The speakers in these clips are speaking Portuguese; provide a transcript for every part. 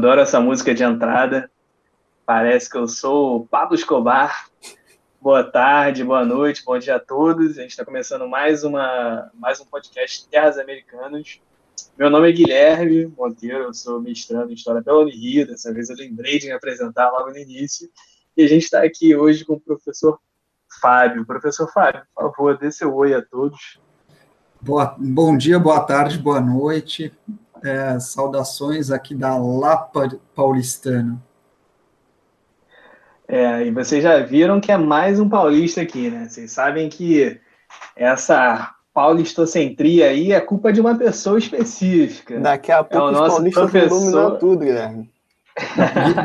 Adoro essa música de entrada. Parece que eu sou o Pablo Escobar. Boa tarde, boa noite, bom dia a todos. A gente está começando mais, uma, mais um podcast Terras Americanas. Meu nome é Guilherme Monteiro, eu sou mestrando em História pela Unirio. Dessa vez eu lembrei de me apresentar logo no início. E a gente está aqui hoje com o professor Fábio. Professor Fábio, por favor, dê seu oi a todos. Boa, bom dia, boa tarde, boa noite. É, saudações aqui da Lapa Paulistana. É, e vocês já viram que é mais um paulista aqui, né? Vocês sabem que essa paulistocentria aí é culpa de uma pessoa específica. Daqui a é pouco é o nosso paulistas professor... tudo, Guilherme.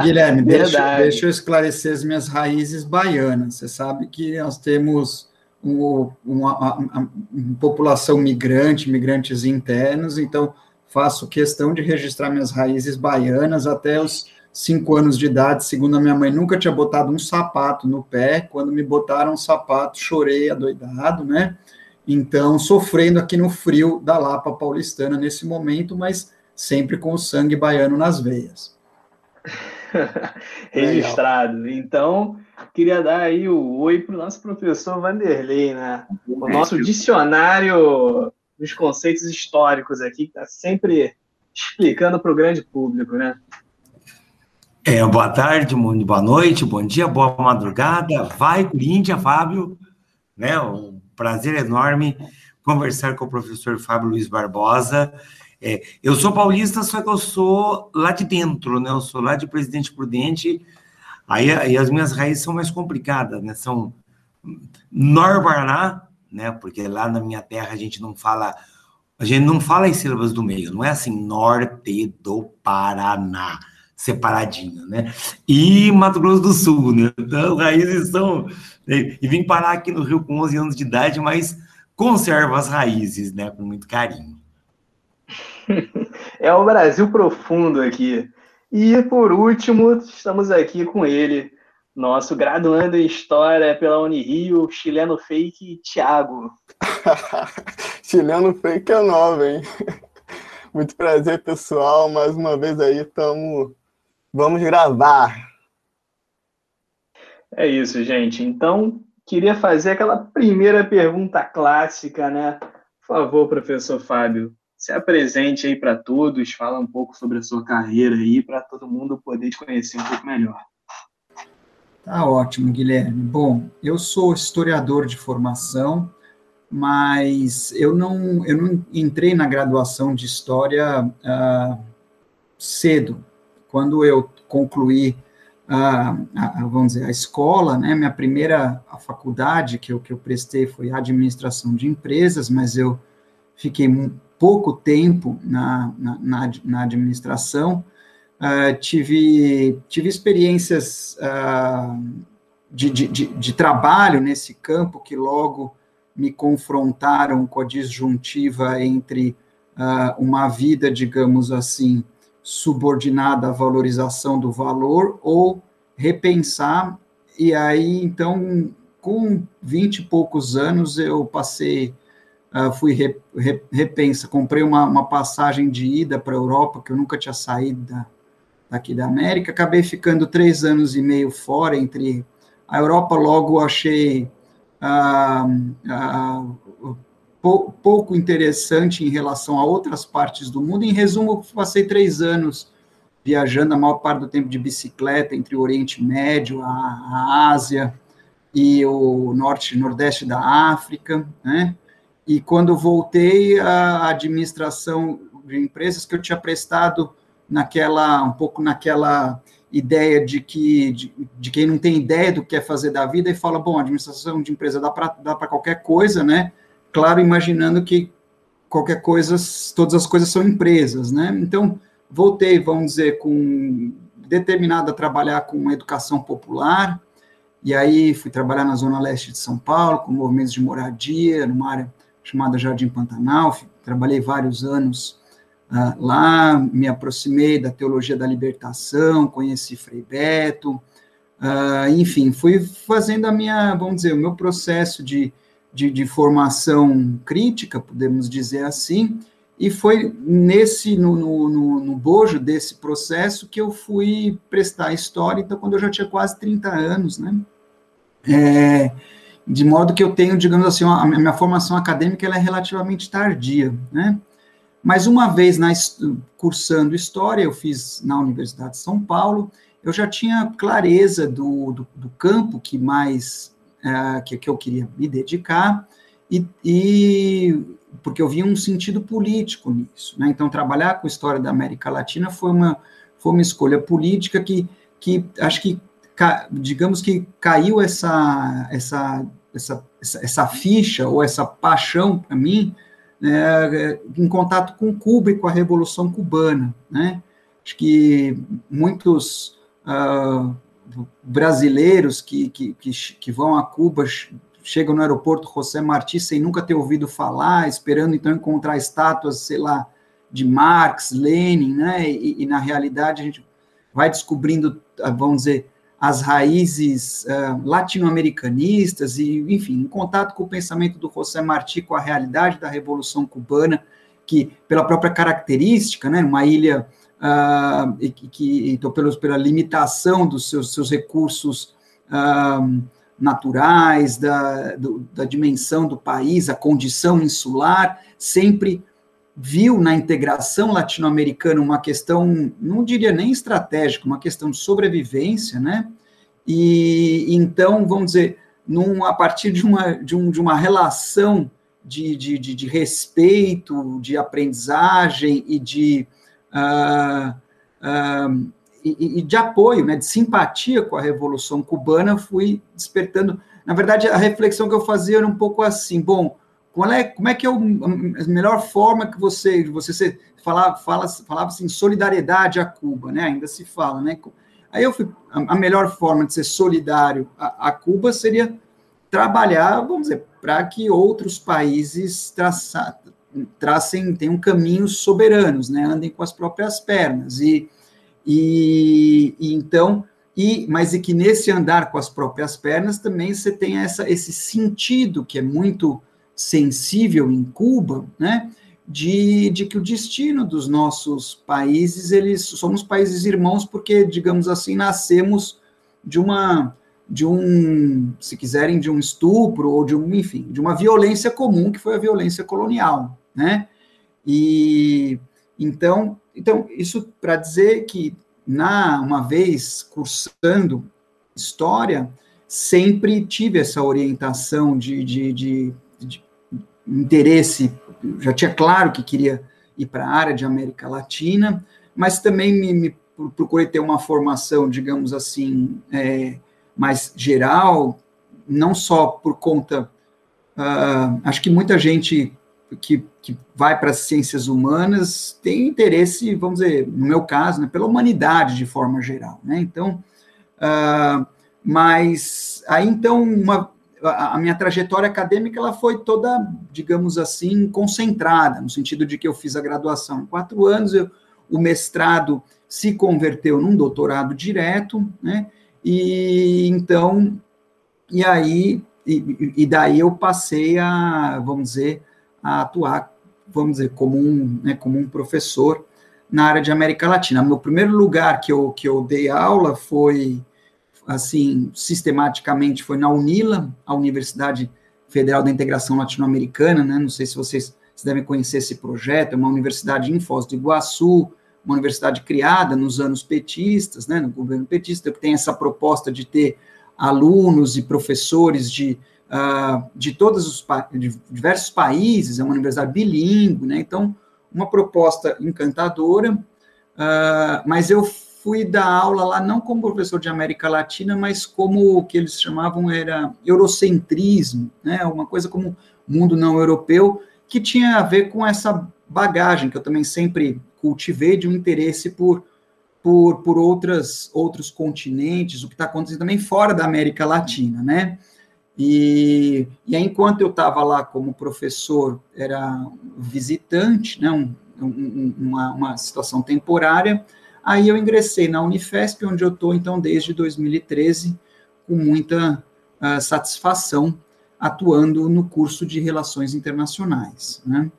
Guilherme, deixa, deixa, eu esclarecer as minhas raízes baianas. Você sabe que nós temos um, uma, uma, uma, uma população migrante, migrantes internos, então faço questão de registrar minhas raízes baianas até os cinco anos de idade. Segundo a minha mãe, nunca tinha botado um sapato no pé. Quando me botaram um sapato, chorei adoidado, né? Então, sofrendo aqui no frio da Lapa paulistana nesse momento, mas sempre com o sangue baiano nas veias. Registrado. Então, queria dar aí o oi para o nosso professor Vanderlei, né? O nosso dicionário dos conceitos históricos aqui, que está sempre explicando para o grande público, né? É, boa tarde, boa noite, bom dia, boa madrugada. Vai, Corinthians, Fábio. Né, um prazer enorme conversar com o professor Fábio Luiz Barbosa. É, eu sou paulista, só que eu sou lá de dentro, né? Eu sou lá de Presidente Prudente. Aí, aí as minhas raízes são mais complicadas, né? São Nor-Paraná, né? Porque lá na minha terra a gente não fala, a gente não fala as sílabas do meio, não é assim, norte do Paraná, separadinho, né? E Mato Grosso do Sul, né? Então, raízes são. E vim parar aqui no Rio com 11 anos de idade, mas conservo as raízes, né? Com muito carinho. É o Brasil profundo aqui. E por último, estamos aqui com ele, nosso graduando em História pela Unirio, chileno fake, Thiago. chileno fake é nova, hein? Muito prazer, pessoal. Mais uma vez aí, estamos. Vamos gravar. É isso, gente. Então, queria fazer aquela primeira pergunta clássica, né? Por favor, professor Fábio, se apresente aí para todos, fala um pouco sobre a sua carreira aí, para todo mundo poder te conhecer um pouco melhor. Tá ótimo, Guilherme. Bom, eu sou historiador de formação, mas eu não, eu não entrei na graduação de História uh, cedo. Quando eu concluí, uh, a, vamos dizer, a escola, né, minha primeira faculdade que eu, que eu prestei foi Administração de Empresas, mas eu fiquei pouco tempo na, na, na, na administração, uh, tive, tive experiências uh, de, de, de, de, trabalho nesse campo que logo me confrontaram com a disjuntiva entre uh, uma vida, digamos assim, subordinada à valorização do valor ou repensar, e aí, então, com vinte e poucos anos, eu passei uh, fui re, re, repensa, comprei uma, uma passagem de ida para a Europa, que eu nunca tinha saído da, daqui da América, acabei ficando três anos e meio fora, entre a Europa, logo achei uh, uh, pou, pouco interessante em relação a outras partes do mundo, em resumo, passei três anos viajando a maior parte do tempo de bicicleta entre o Oriente Médio, a, a Ásia e o norte nordeste da África, né? E quando voltei à administração de empresas que eu tinha prestado naquela um pouco naquela ideia de que de, de quem não tem ideia do que é fazer da vida e fala, bom, administração de empresa dá para dá para qualquer coisa, né? Claro, imaginando que qualquer coisa, todas as coisas são empresas, né? Então, voltei, vamos dizer, com determinado a trabalhar com educação popular, e aí fui trabalhar na zona leste de São Paulo, com movimentos de moradia, numa área chamada Jardim Pantanal, trabalhei vários anos uh, lá, me aproximei da teologia da libertação, conheci Frei Beto, uh, enfim, fui fazendo a minha, vamos dizer, o meu processo de, de, de formação crítica, podemos dizer assim, e foi nesse, no, no, no, bojo desse processo que eu fui prestar história, então, quando eu já tinha quase 30 anos, né? É, de modo que eu tenho, digamos assim, a minha formação acadêmica ela é relativamente tardia, né? Mas uma vez na, cursando História, eu fiz na Universidade de São Paulo, eu já tinha clareza do, do, do campo que mais, é, que, que eu queria me dedicar, e, e porque eu via um sentido político nisso. Né? Então, trabalhar com história da América Latina foi uma, foi uma escolha política que, que acho que, digamos que caiu essa, essa, essa, essa ficha ou essa paixão para mim né, em contato com Cuba e com a Revolução Cubana. Né? Acho que muitos uh, brasileiros que, que, que, que vão a Cuba chegam no aeroporto José Martí sem nunca ter ouvido falar, esperando então encontrar estátuas, sei lá, de Marx, Lenin, né? E, e na realidade a gente vai descobrindo, ah, vamos dizer, as raízes uh, latino-americanistas e, enfim, em contato com o pensamento do José Martí, com a realidade da Revolução Cubana, que, pela própria característica, né, uma ilha uh, que, que, então, pelos, pela limitação dos seus, seus recursos uh, naturais, da, do, da dimensão do país, a condição insular, sempre viu na integração latino-americana uma questão, não diria nem estratégica, uma questão de sobrevivência, né? E então, vamos dizer, num, a partir de uma, de, um, de uma relação de, de, de, de respeito, de aprendizagem e de uh, uh, e, e, de apoio, né, de simpatia com a Revolução Cubana, fui despertando. Na verdade, a reflexão que eu fazia era um pouco assim: bom, qual é, como é que é o, a melhor forma que você, você falava, fala, falava assim, solidariedade a Cuba, né? Ainda se fala, né? Aí eu fui, a, a melhor forma de ser solidário a, a Cuba seria trabalhar, vamos dizer, para que outros países traça, tracem, tenham caminhos soberanos, né? Andem com as próprias pernas e e, e, então, e mas e que nesse andar com as próprias pernas também você tem essa, esse sentido que é muito sensível em Cuba, né? De, de que o destino dos nossos países, eles somos países irmãos porque, digamos assim, nascemos de uma de um, se quiserem, de um estupro ou de um, enfim, de uma violência comum que foi a violência colonial, né? E então então, isso para dizer que, na uma vez cursando história, sempre tive essa orientação de, de, de, de interesse, já tinha claro que queria ir para a área de América Latina, mas também me, me procurei ter uma formação, digamos assim, é, mais geral, não só por conta. Uh, acho que muita gente que, que vai para as ciências humanas tem interesse, vamos dizer, no meu caso, né, pela humanidade de forma geral, né? Então, uh, mas aí então uma, a, minha trajetória acadêmica ela foi toda, digamos assim, concentrada no sentido de que eu fiz a graduação em quatro anos, eu, o mestrado se converteu num doutorado direto, né? E então, e aí e, e daí eu passei a, vamos dizer, a atuar, vamos dizer, como um, né, como um professor na área de América Latina. Meu primeiro lugar que eu, que eu dei aula foi, assim, sistematicamente, foi na UNILA, a Universidade Federal da Integração Latino-Americana, né? Não sei se vocês, devem conhecer esse projeto, é uma universidade em Foz do Iguaçu, uma universidade criada nos anos petistas, né, no governo petista, que tem essa proposta de ter alunos e professores de uh, de todos os de diversos países, é uma universidade bilíngue, né? Então, uma proposta encantadora, uh, mas eu fui dar aula lá não como professor de América Latina, mas como o que eles chamavam era eurocentrismo, né? Uma coisa como mundo não europeu, que tinha a ver com essa bagagem que eu também sempre cultivei de um interesse por por, por outras, outros continentes, o que está acontecendo também fora da América Latina, né? E, e aí, enquanto eu estava lá como professor, era visitante, né, um, um, uma, uma situação temporária, aí eu ingressei na Unifesp, onde eu estou, então, desde 2013, com muita uh, satisfação, atuando no curso de Relações Internacionais. Né?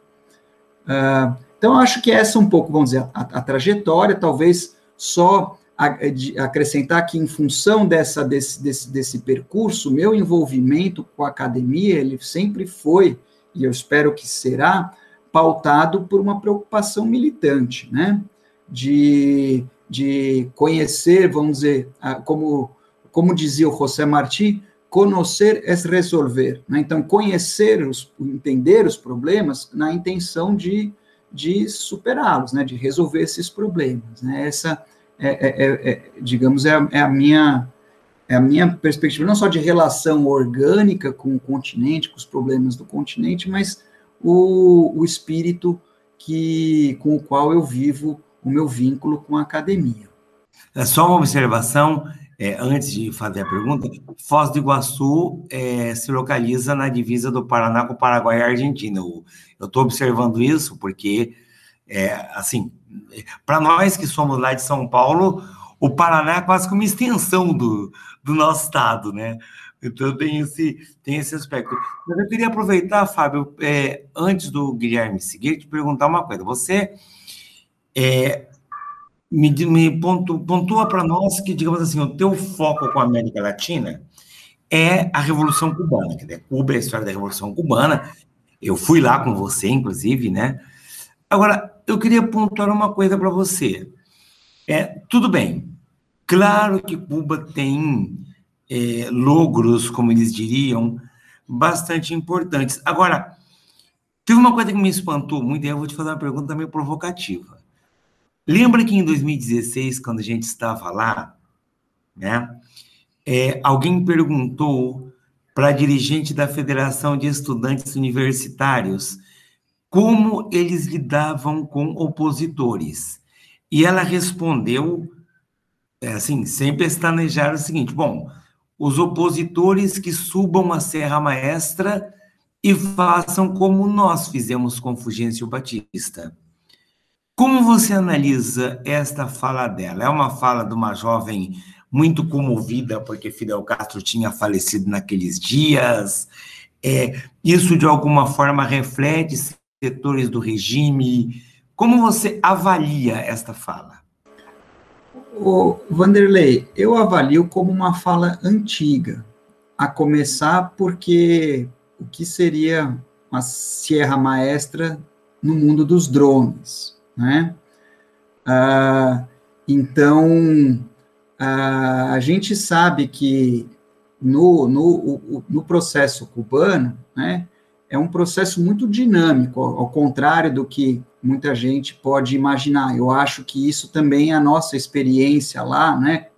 Uh, Então, acho que essa é um pouco, vamos dizer, a, a trajetória, talvez só a, de, acrescentar que, em função dessa, desse, desse, desse percurso, meu envolvimento com a academia, ele sempre foi, e eu espero que será, pautado por uma preocupação militante, né? De, de conhecer, vamos dizer, como, como dizia o José Martí, conhecer é resolver. Né? Então, conhecer, os, entender os problemas na intenção de, de superá-los, né? de resolver esses problemas. Né? Essa, é, é, é, é digamos, é a, é a, minha é a minha perspectiva, não só de relação orgânica com o continente, com os problemas do continente, mas o, o espírito que, com o qual eu vivo o meu vínculo com a academia. É só uma observação, é, antes de fazer a pergunta, Foz do Iguaçu é, se localiza na divisa do Paraná com o Paraguai e a Argentina. Eu estou observando isso porque, é, assim, para nós que somos lá de São Paulo, o Paraná é quase que uma extensão do, do nosso estado, né? Então tem esse, tem esse aspecto. Mas eu queria aproveitar, Fábio, é, antes do Guilherme seguir, te perguntar uma coisa. Você é, me, me pontu, pontua para nós que, digamos assim, o teu foco com a América Latina é a Revolução Cubana, que Cuba é a história da Revolução Cubana. Eu fui lá com você, inclusive, né? Agora, eu queria pontuar uma coisa para você. É, tudo bem, claro que Cuba tem é, logros, como eles diriam, bastante importantes. Agora, teve uma coisa que me espantou muito, e eu vou te fazer uma pergunta meio provocativa. Lembra que em 2016, quando a gente estava lá, né, é, alguém perguntou para a dirigente da Federação de Estudantes Universitários como eles lidavam com opositores. E ela respondeu, é, assim, sem pestanejar o seguinte: bom, os opositores que subam a Serra Maestra e façam como nós fizemos com Fulgêncio Batista. Como você analisa esta fala dela? É uma fala de uma jovem muito comovida porque Fidel Castro tinha falecido naqueles dias. É, isso de alguma forma reflete setores do regime. Como você avalia esta fala? O Vanderlei, eu avalio como uma fala antiga, a começar porque o que seria uma Sierra Maestra no mundo dos drones, né? Ah, então, a gente sabe que no, no, no processo cubano, né, é um processo muito dinâmico, ao contrário do que muita gente pode imaginar. Eu acho que isso também é a nossa experiência lá, né?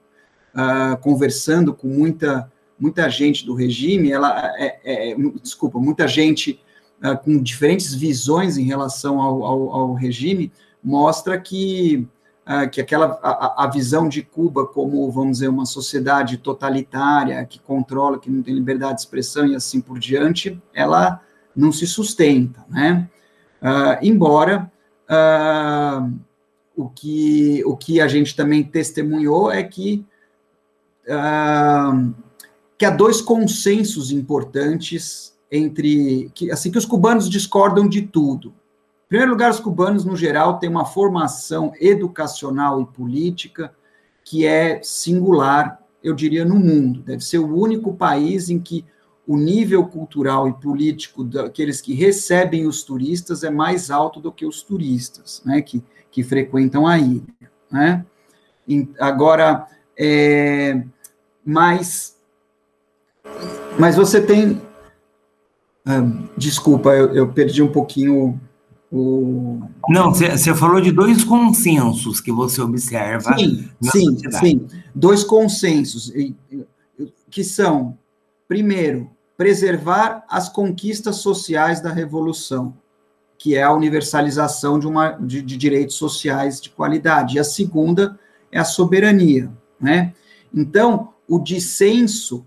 Uh, conversando com muita, muita gente do regime, ela é, é desculpa, muita gente uh, com diferentes visões em relação ao, ao, ao regime, mostra que, uh, que aquela a, a, visão de Cuba como, vamos dizer, uma sociedade totalitária que controla, que não tem liberdade de expressão e assim por diante, ela não se sustenta, né? Uh, embora uh, o, que, o que a gente também testemunhou é que, uh, que há dois consensos importantes entre que assim que os cubanos discordam de tudo. Em primeiro lugar, os cubanos no geral têm uma formação educacional e política que é singular, eu diria, no mundo. Deve ser o único país em que o nível cultural e político daqueles que recebem os turistas é mais alto do que os turistas, né, que, que frequentam a ilha, né? Agora, é, mas, mas você tem, ah, desculpa, eu, eu, perdi um pouquinho o... Não, você falou de dois consensos que você observa. Sim, sim, sociedade. sim, dois consensos, que são, primeiro, preservar as conquistas sociais da Revolução, que é a universalização de, uma, de, de direitos sociais de qualidade. E a segunda é a soberania. Né? Então, o dissenso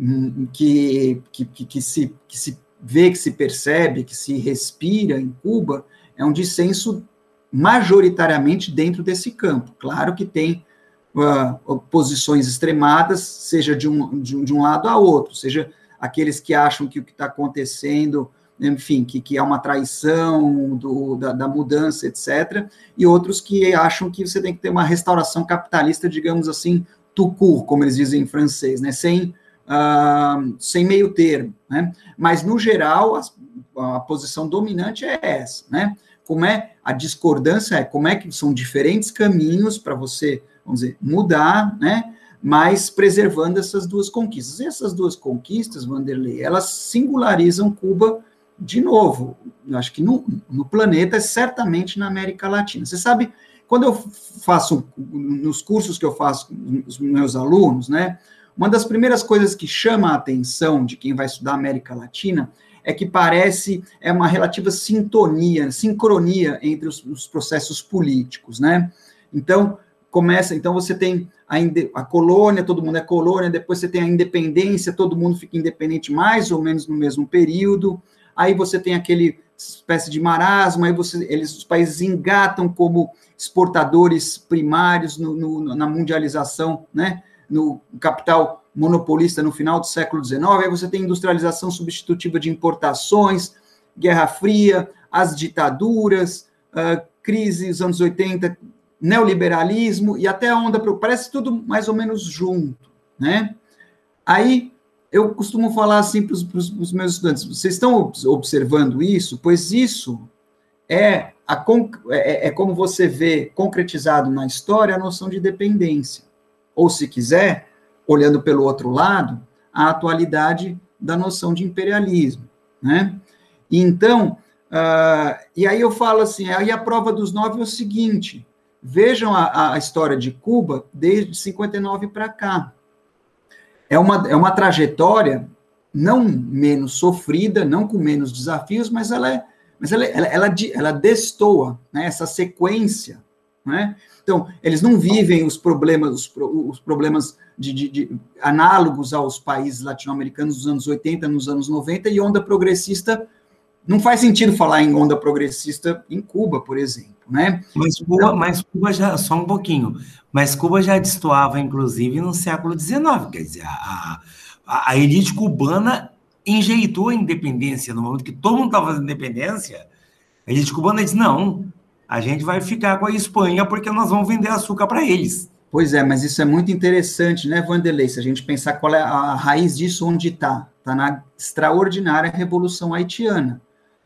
hum, que, que, que, se, que se vê, que se percebe, que se respira em Cuba, é um dissenso majoritariamente dentro desse campo. Claro que tem uh, posições extremadas, seja de um, de, de um lado a outro, seja aqueles que acham que o que está acontecendo enfim, que, que é uma traição do, da, da, mudança, etc., e outros que acham que você tem que ter uma restauração capitalista, digamos assim, tout court, como eles dizem em francês, né, sem, uh, sem meio termo, né, mas, no geral, a, a posição dominante é essa, né, como é, a discordância é como é que são diferentes caminhos para você, vamos dizer, mudar, né, mas preservando essas duas conquistas. E essas duas conquistas, Vanderlei, elas singularizam Cuba de novo, eu acho que no, no planeta, certamente na América Latina. Você sabe, quando eu faço, nos cursos que eu faço com os meus alunos, né, uma das primeiras coisas que chama a atenção de quem vai estudar América Latina é que parece é uma relativa sintonia, sincronia entre os, os processos políticos, né? Então, começa, então você tem a, a, colônia, todo mundo é colônia, depois você tem a independência, todo mundo fica independente mais ou menos no mesmo período, aí você tem aquele espécie de marasmo, aí você, eles, os países engatam como exportadores primários no, no, na mundialização, né, no capital monopolista no final do século XIX, aí você tem industrialização substitutiva de importações, Guerra Fria, as ditaduras, uh, crise dos anos 80, neoliberalismo e até a onda, parece tudo mais ou menos junto, né? Aí eu costumo falar assim para os meus estudantes: vocês estão observando isso? Pois isso é, a, é, é como você vê concretizado na história a noção de dependência. Ou, se quiser, olhando pelo outro lado, a atualidade da noção de imperialismo. Né? Então, uh, e aí eu falo assim: aí a prova dos nove é o seguinte: vejam a, a história de Cuba desde 59 para cá é uma, é uma trajetória não menos sofrida, não com menos desafios, mas ela é, mas ela, ela, ela, ela destoa né, essa sequência. Né? Então, eles não vivem os problemas, os, os problemas de, de, de, análogos aos países latino-americanos dos anos 80, nos anos 90, e onda progressista. Não faz sentido falar em onda progressista em Cuba, por exemplo. Né? Mas, Cuba, então, mas Cuba já, só um pouquinho, mas Cuba já destoava, inclusive, no século XIX, quer dizer, a, a, a elite cubana enjeitou a independência, no momento que todo mundo estava fazendo independência, a elite cubana disse, não, a gente vai ficar com a Espanha porque nós vamos vender açúcar para eles. Pois é, mas isso é muito interessante, né, Vanderlei? Se a gente pensar qual é a raiz disso, onde está? Está na extraordinária Revolução Haitiana.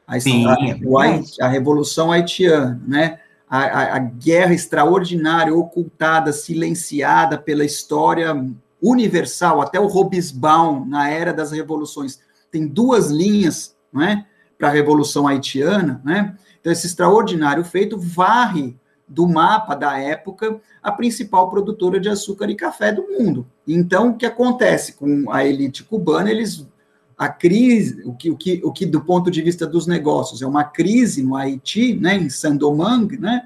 A, Sim, a, a, a Revolução Haitiana, né? A, a, a, guerra extraordinária, ocultada, silenciada pela história universal, até o Robesbaum, na era das revoluções, tem duas linhas né, para a Revolução Haitiana. Né? Então, esse extraordinário feito varre do mapa da época a principal produtora de açúcar e café do mundo. Então, o que acontece com a elite cubana? Eles a crise, o que, o que, o que do ponto de vista dos negócios é uma crise no Haiti, né, em Sandomang, né,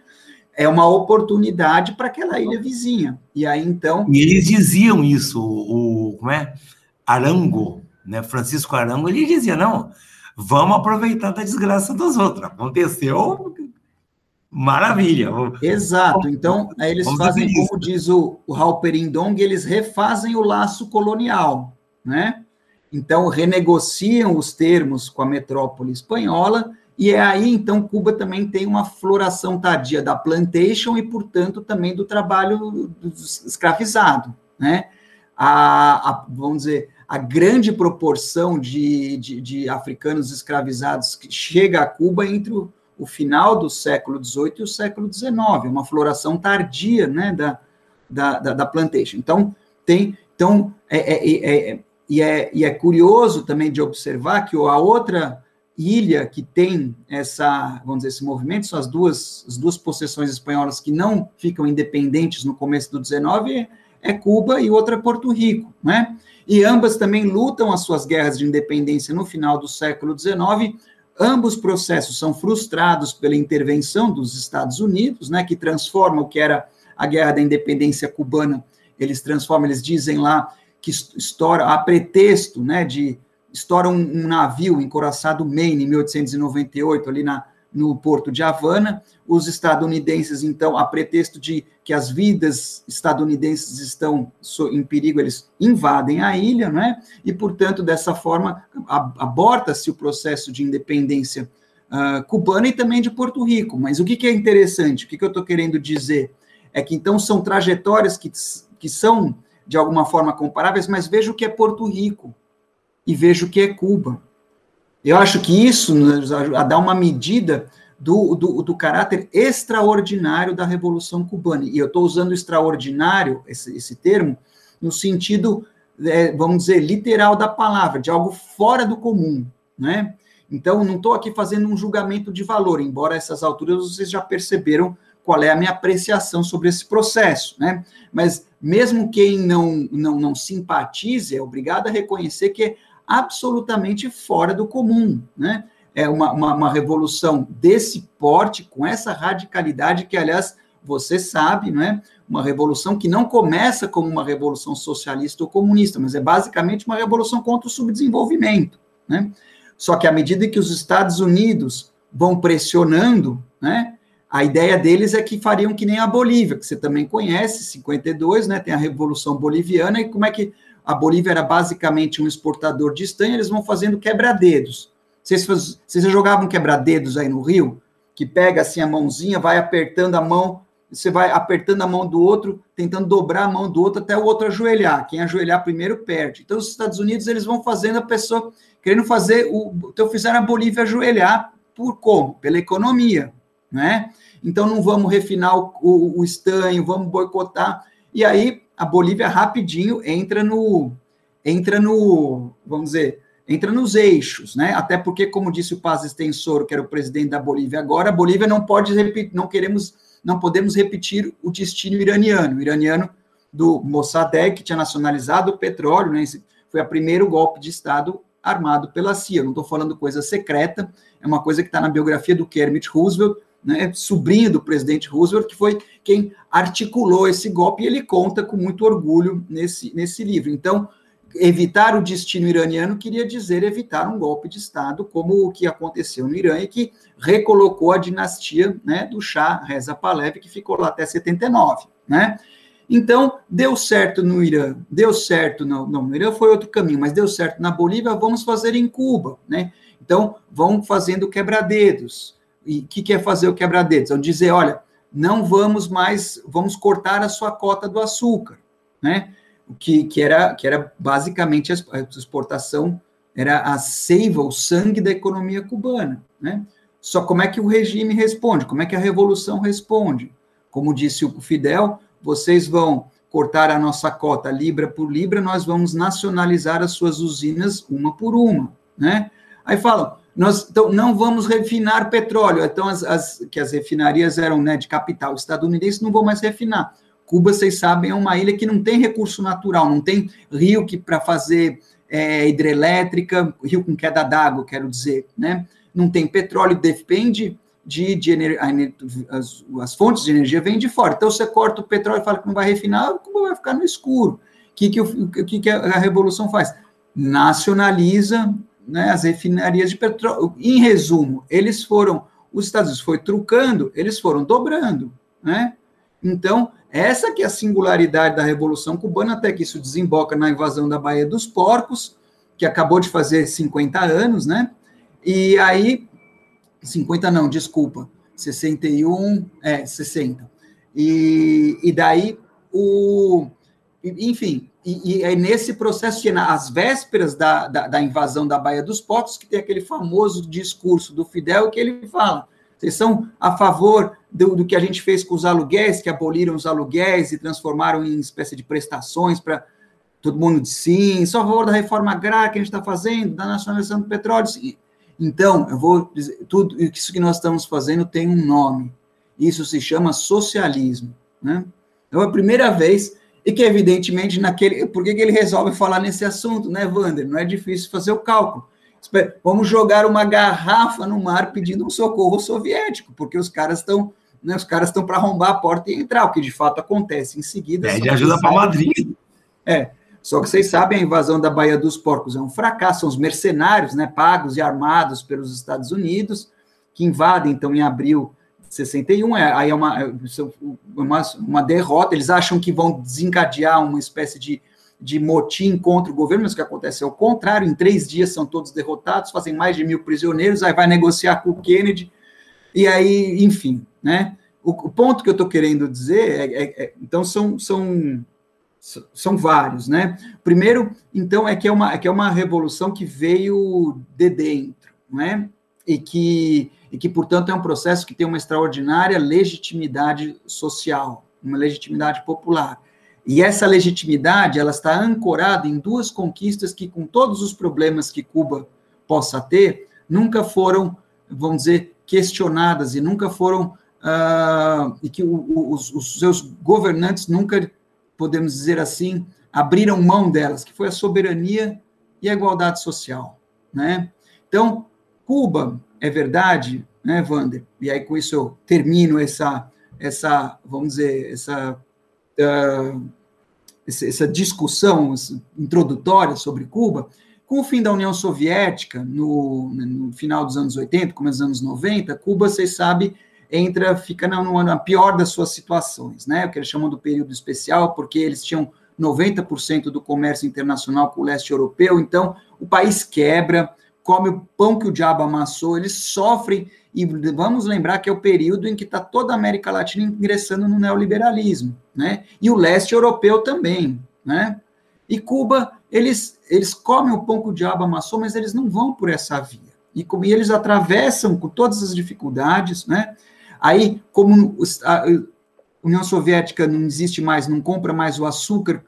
é uma oportunidade para aquela ilha vizinha. E aí então. E eles diziam isso, o, como é? Arango, né? Francisco Arango, ele dizia: não, vamos aproveitar da desgraça dos outros. Aconteceu, maravilha. Exato. Então, aí eles vamos fazem, como diz o, o Halperin Dong, eles refazem o laço colonial, né? Então, renegociam os termos com a metrópole espanhola, e é aí, então, Cuba também tem uma floração tardia da plantation e, portanto, também do trabalho escravizado, né? A, a, vamos dizer, a grande proporção de, de, de, africanos escravizados que chega a Cuba entre o, o, final do século XVIII e o século XIX, uma floração tardia, né, da, da, da, da plantation. Então, tem, então, é, é, é e é, e é curioso também de observar que a outra ilha que tem essa, vamos dizer, esse movimento, são as duas, as duas possessões espanholas que não ficam independentes no começo do 19, é Cuba e outra é Porto Rico, né? E ambas também lutam as suas guerras de independência no final do século XIX. Ambos processos são frustrados pela intervenção dos Estados Unidos, né, que transforma o que era a guerra da independência cubana, eles transformam, eles dizem lá que estoura, a pretexto, né, de estoura um, um navio encoraçado Maine, em 1898, ali na, no porto de Havana. Os estadunidenses, então, a pretexto de que as vidas estadunidenses estão em perigo, eles invadem a ilha, né? E, portanto, dessa forma, aborta-se o processo de independência uh, cubana e também de Porto Rico. Mas o que, que é interessante? O que, que eu estou querendo dizer? É que, então, são trajetórias que, que são, de alguma forma, comparáveis, mas veja o que é Porto Rico e veja o que é Cuba. Eu acho que isso nos ajuda a dar uma medida do, do, do caráter extraordinário da Revolução Cubana. E eu estou usando extraordinário, esse, esse termo, no sentido, é, vamos dizer, literal da palavra, de algo fora do comum, né? Então, não estou aqui fazendo um julgamento de valor, embora essas alturas vocês já perceberam qual é a minha apreciação sobre esse processo, né? Mas mesmo quem não, não, não simpatize, é obrigado a reconhecer que absolutamente fora do comum, né? É uma, uma, uma revolução desse porte, com essa radicalidade que, aliás, você sabe, não é? Uma revolução que não começa como uma revolução socialista ou comunista, mas é basicamente uma revolução contra o subdesenvolvimento, né? Só que à medida que os Estados Unidos vão pressionando, né? A ideia deles é que fariam que nem a Bolívia, que você também conhece, 52, né? Tem a Revolução Boliviana, e como é que a Bolívia era basicamente um exportador de estanho, eles vão fazendo quebra-dedos. Vocês, vocês jogavam quebra-dedos aí no Rio? Que pega assim a mãozinha, vai apertando a mão, você vai apertando a mão do outro, tentando dobrar a mão do outro até o outro ajoelhar. Quem ajoelhar primeiro perde. Então, os Estados Unidos, eles vão fazendo a pessoa, querendo fazer, o, então fizeram a Bolívia ajoelhar por como? Pela economia, né? Então, não vamos refinar o, o, o estanho, vamos boicotar. E aí, a Bolívia rapidinho entra no, entra no, vamos dizer, entra nos eixos, né? Até porque, como disse o Paz Extensor, que era o presidente da Bolívia agora, a Bolívia não pode repetir, não queremos, não podemos repetir o destino iraniano, o iraniano do Mossadegh, que tinha nacionalizado o petróleo, né? Esse foi o primeiro golpe de Estado armado pela CIA. Não estou falando coisa secreta, é uma coisa que está na biografia do Kermit Roosevelt, né, sobrinho do presidente Roosevelt, que foi quem articulou esse golpe, e ele conta com muito orgulho nesse, nesse livro. Então, evitar o destino iraniano queria dizer evitar um golpe de Estado, como o que aconteceu no Irã e que recolocou a dinastia né, do Shah Reza Pahlavi, que ficou lá até 79. Né? Então, deu certo no Irã, deu certo, no, não, no Irã foi outro caminho, mas deu certo na Bolívia, vamos fazer em Cuba. Né? Então, vão fazendo quebra-dedos. E que, que é fazer o quebra-dedos? É dizer, olha, não vamos mais, vamos cortar a sua cota do açúcar, né? Que, que, era, que era basicamente a exportação, era a seiva, o sangue da economia cubana, né? Só como é que o regime responde? Como é que a revolução responde? Como disse o Fidel, vocês vão cortar a nossa cota libra por libra, nós vamos nacionalizar as suas usinas uma por uma, né? Aí falam, nós então, não vamos refinar petróleo. Então, as, as, que as refinarias eram né, de capital estadunidense, não vão mais refinar. Cuba, vocês sabem, é uma ilha que não tem recurso natural, não tem rio que para fazer é, hidrelétrica, rio com queda d'água, quero dizer, né? Não tem petróleo, depende de, de as, as, fontes de energia vêm de fora. Então, você corta o petróleo e fala que não vai refinar, Cuba vai ficar no escuro. O que, que, o, que, que a revolução faz? Nacionaliza né, as refinarias de petróleo. Em resumo, eles foram, os Estados Unidos foi trucando, eles foram dobrando, né? Então, essa que é a singularidade da Revolução Cubana, até que isso desemboca na invasão da Baía dos Porcos, que acabou de fazer 50 anos, né? E aí, 50 não, desculpa, 61, é, 60. E, e daí, o, enfim, e, e é nesse processo que, nas vésperas da, da, da, invasão da Baía dos Portos, que tem aquele famoso discurso do Fidel, que ele fala: vocês são a favor do, do que a gente fez com os aluguéis, que aboliram os aluguéis e transformaram em espécie de prestações para todo mundo de sim, só a favor da reforma agrária que a gente está fazendo, da nacionalização do petróleo. Sim. Então, eu vou dizer, tudo isso que nós estamos fazendo tem um nome. Isso se chama socialismo. Né? Então, é a primeira vez e que, evidentemente, naquele. Por que, que ele resolve falar nesse assunto, né, Wander? Não é difícil fazer o cálculo. Vamos jogar uma garrafa no mar pedindo um socorro soviético, porque os caras estão. Né, os caras estão para arrombar a porta e entrar, o que de fato acontece em seguida. Pede ajuda para Madrid. É. Só que vocês sabem, a invasão da Baía dos Porcos é um fracasso, são os mercenários, né, pagos e armados pelos Estados Unidos, que invadem, então, em abril de 61, é, aí é uma, é uma, uma derrota, eles acham que vão desencadear uma espécie de, de motim contra o governo, mas o que acontece é o contrário, em três dias são todos derrotados, fazem mais de mil prisioneiros, aí vai negociar com o Kennedy, e aí, enfim, né? O, o ponto que eu estou querendo dizer é, é, é, então são, são são vários, né? Primeiro, então, é que é uma, é que é uma revolução que veio de dentro, não é? E que, e que, portanto, é um processo que tem uma extraordinária legitimidade social, uma legitimidade popular. E essa legitimidade, ela está ancorada em duas conquistas que, com todos os problemas que Cuba possa ter, nunca foram, vamos dizer, questionadas e nunca foram, uh, e que o, os, os seus governantes nunca podemos dizer assim, abriram mão delas, que foi a soberania e a igualdade social, né? Então, Cuba, é verdade, né, Wander? E aí com isso eu termino essa, essa vamos dizer, essa, uh, essa discussão introdutória sobre Cuba, com o fim da União Soviética, no, no final dos anos 80, começo dos anos 90, Cuba, vocês sabem, entra, fica na, na pior das suas situações, né? O que eles chamam do período especial, porque eles tinham 90% do comércio internacional com o leste europeu, então o país quebra, come o pão que o diabo amassou, eles sofrem, e vamos lembrar que é o período em que está toda a América Latina ingressando no neoliberalismo, né? E o leste europeu também, né? E Cuba, eles, eles comem o pão que o diabo amassou, mas eles não vão por essa via. E, e eles atravessam com todas as dificuldades, né? Aí, como a União Soviética não existe mais, não compra mais o açúcar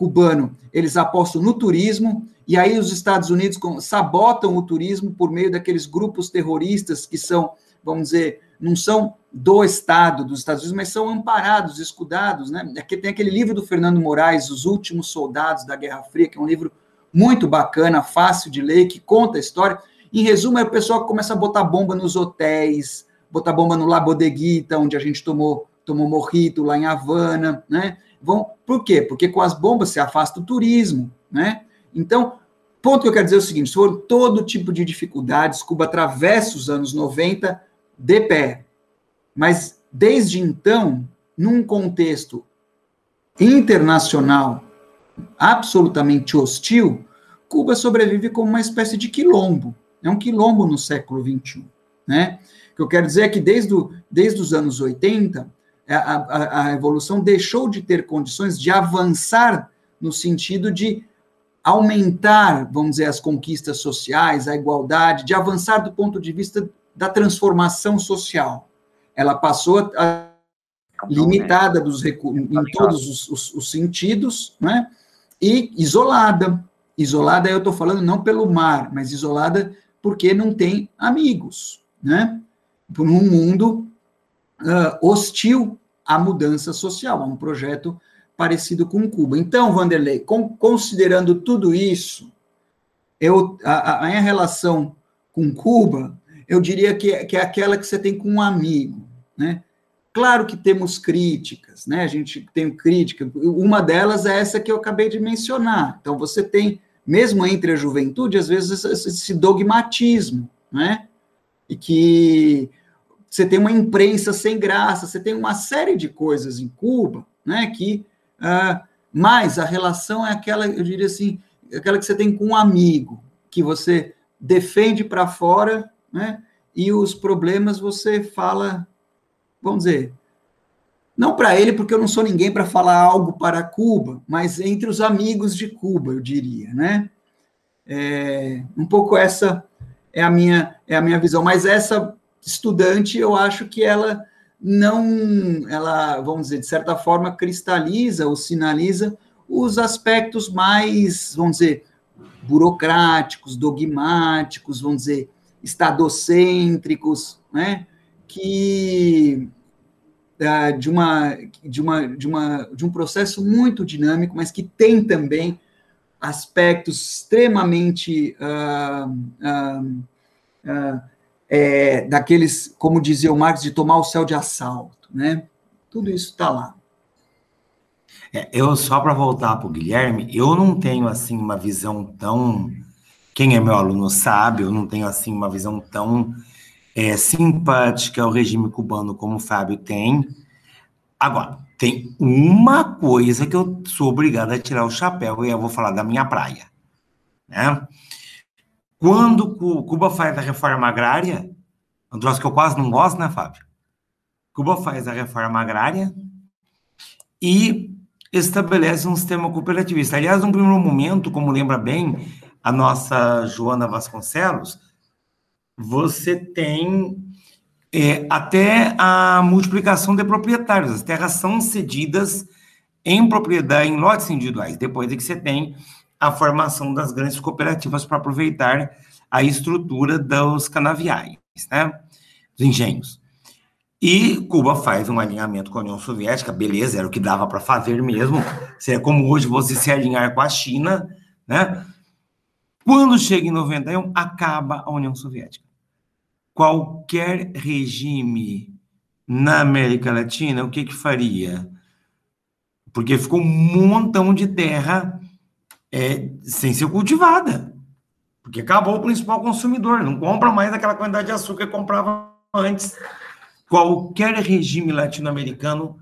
cubano, eles apostam no turismo, e aí os Estados Unidos sabotam o turismo por meio daqueles grupos terroristas que são, vamos dizer, não são do Estado dos Estados Unidos, mas são amparados, escudados, né? Aqui tem aquele livro do Fernando Moraes, Os Últimos Soldados da Guerra Fria, que é um livro muito bacana, fácil de ler, que conta a história. Em resumo, é o pessoal que começa a botar bomba nos hotéis, botar bomba no La Bodeguita, onde a gente tomou, tomou morrito lá em Havana, né? Vão, por quê? Porque com as bombas se afasta o turismo, né? Então, ponto que eu quero dizer é o seguinte, foram todo tipo de dificuldades, Cuba atravessa os anos 90 de pé. Mas, desde então, num contexto internacional absolutamente hostil, Cuba sobrevive como uma espécie de quilombo. É um quilombo no século XXI, né? que eu quero dizer é que desde, o, desde os anos 80, a, a, a revolução deixou de ter condições de avançar no sentido de aumentar, vamos dizer, as conquistas sociais, a igualdade, de avançar do ponto de vista da transformação social. Ela passou a, limitada dos em todos os, os, os, sentidos, né? E isolada. Isolada, eu estou falando não pelo mar, mas isolada porque não tem amigos, né? por um mundo uh, hostil à mudança social, a um projeto parecido com Cuba. Então, Vanderlei, com, considerando tudo isso, eu, a, a, minha relação com Cuba, eu diria que, que é aquela que você tem com um amigo, né? Claro que temos críticas, né? A gente tem crítica. Uma delas é essa que eu acabei de mencionar. Então, você tem, mesmo entre a juventude, às vezes esse dogmatismo, né? E que você tem uma imprensa sem graça, você tem uma série de coisas em Cuba, né, que, uh, mas a relação é aquela, eu diria assim, aquela que você tem com um amigo, que você defende para fora, né, e os problemas você fala, vamos dizer, não para ele, porque eu não sou ninguém para falar algo para Cuba, mas entre os amigos de Cuba, eu diria, né? É, um pouco essa é a minha é a minha visão, mas essa estudante, eu acho que ela não, ela, vamos dizer, de certa forma, cristaliza ou sinaliza os aspectos mais, vamos dizer, burocráticos, dogmáticos, vamos dizer, estadocêntricos, né, que uh, de uma de uma de uma de um processo muito dinâmico, mas que tem também aspectos extremamente uh, uh, é, daqueles, como dizia o Marx, de tomar o céu de assalto, né? Tudo isso está lá. É, eu só para voltar para o Guilherme, eu não tenho assim uma visão tão, quem é meu aluno sabe, eu não tenho assim uma visão tão é, simpática ao regime cubano como o Fábio tem. Agora, tem uma coisa que eu sou obrigado a tirar o chapéu, e eu vou falar da minha praia. Né? Quando Cuba faz a reforma agrária, um troço que eu quase não gosto, né, Fábio? Cuba faz a reforma agrária e estabelece um sistema cooperativista. Aliás, num primeiro momento, como lembra bem a nossa Joana Vasconcelos, você tem é, até a multiplicação de proprietários. As terras são cedidas em propriedade, em lotes individuais, depois de que você tem a formação das grandes cooperativas para aproveitar a estrutura dos canaviais, né? Dos engenhos. E Cuba faz um alinhamento com a União Soviética, beleza, era o que dava para fazer mesmo. É como hoje você se alinhar com a China, né? Quando chega em 91, acaba a União Soviética. Qualquer regime na América Latina, o que que faria? Porque ficou um montão de terra é, sem ser cultivada. Porque acabou o principal consumidor, não compra mais aquela quantidade de açúcar que comprava antes. Qualquer regime latino-americano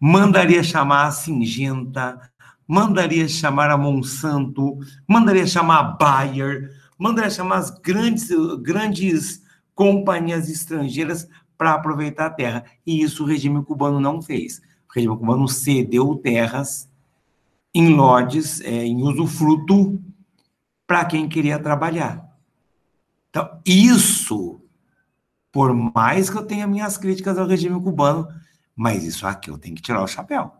mandaria chamar a Singenta, mandaria chamar a Monsanto, mandaria chamar a Bayer, mandaria chamar as grandes, grandes companhias estrangeiras para aproveitar a terra. E isso o regime cubano não fez. O regime cubano cedeu terras em lodes, é, em usufruto, para quem queria trabalhar. Então, isso, por mais que eu tenha minhas críticas ao regime cubano, mas isso aqui eu tenho que tirar o chapéu.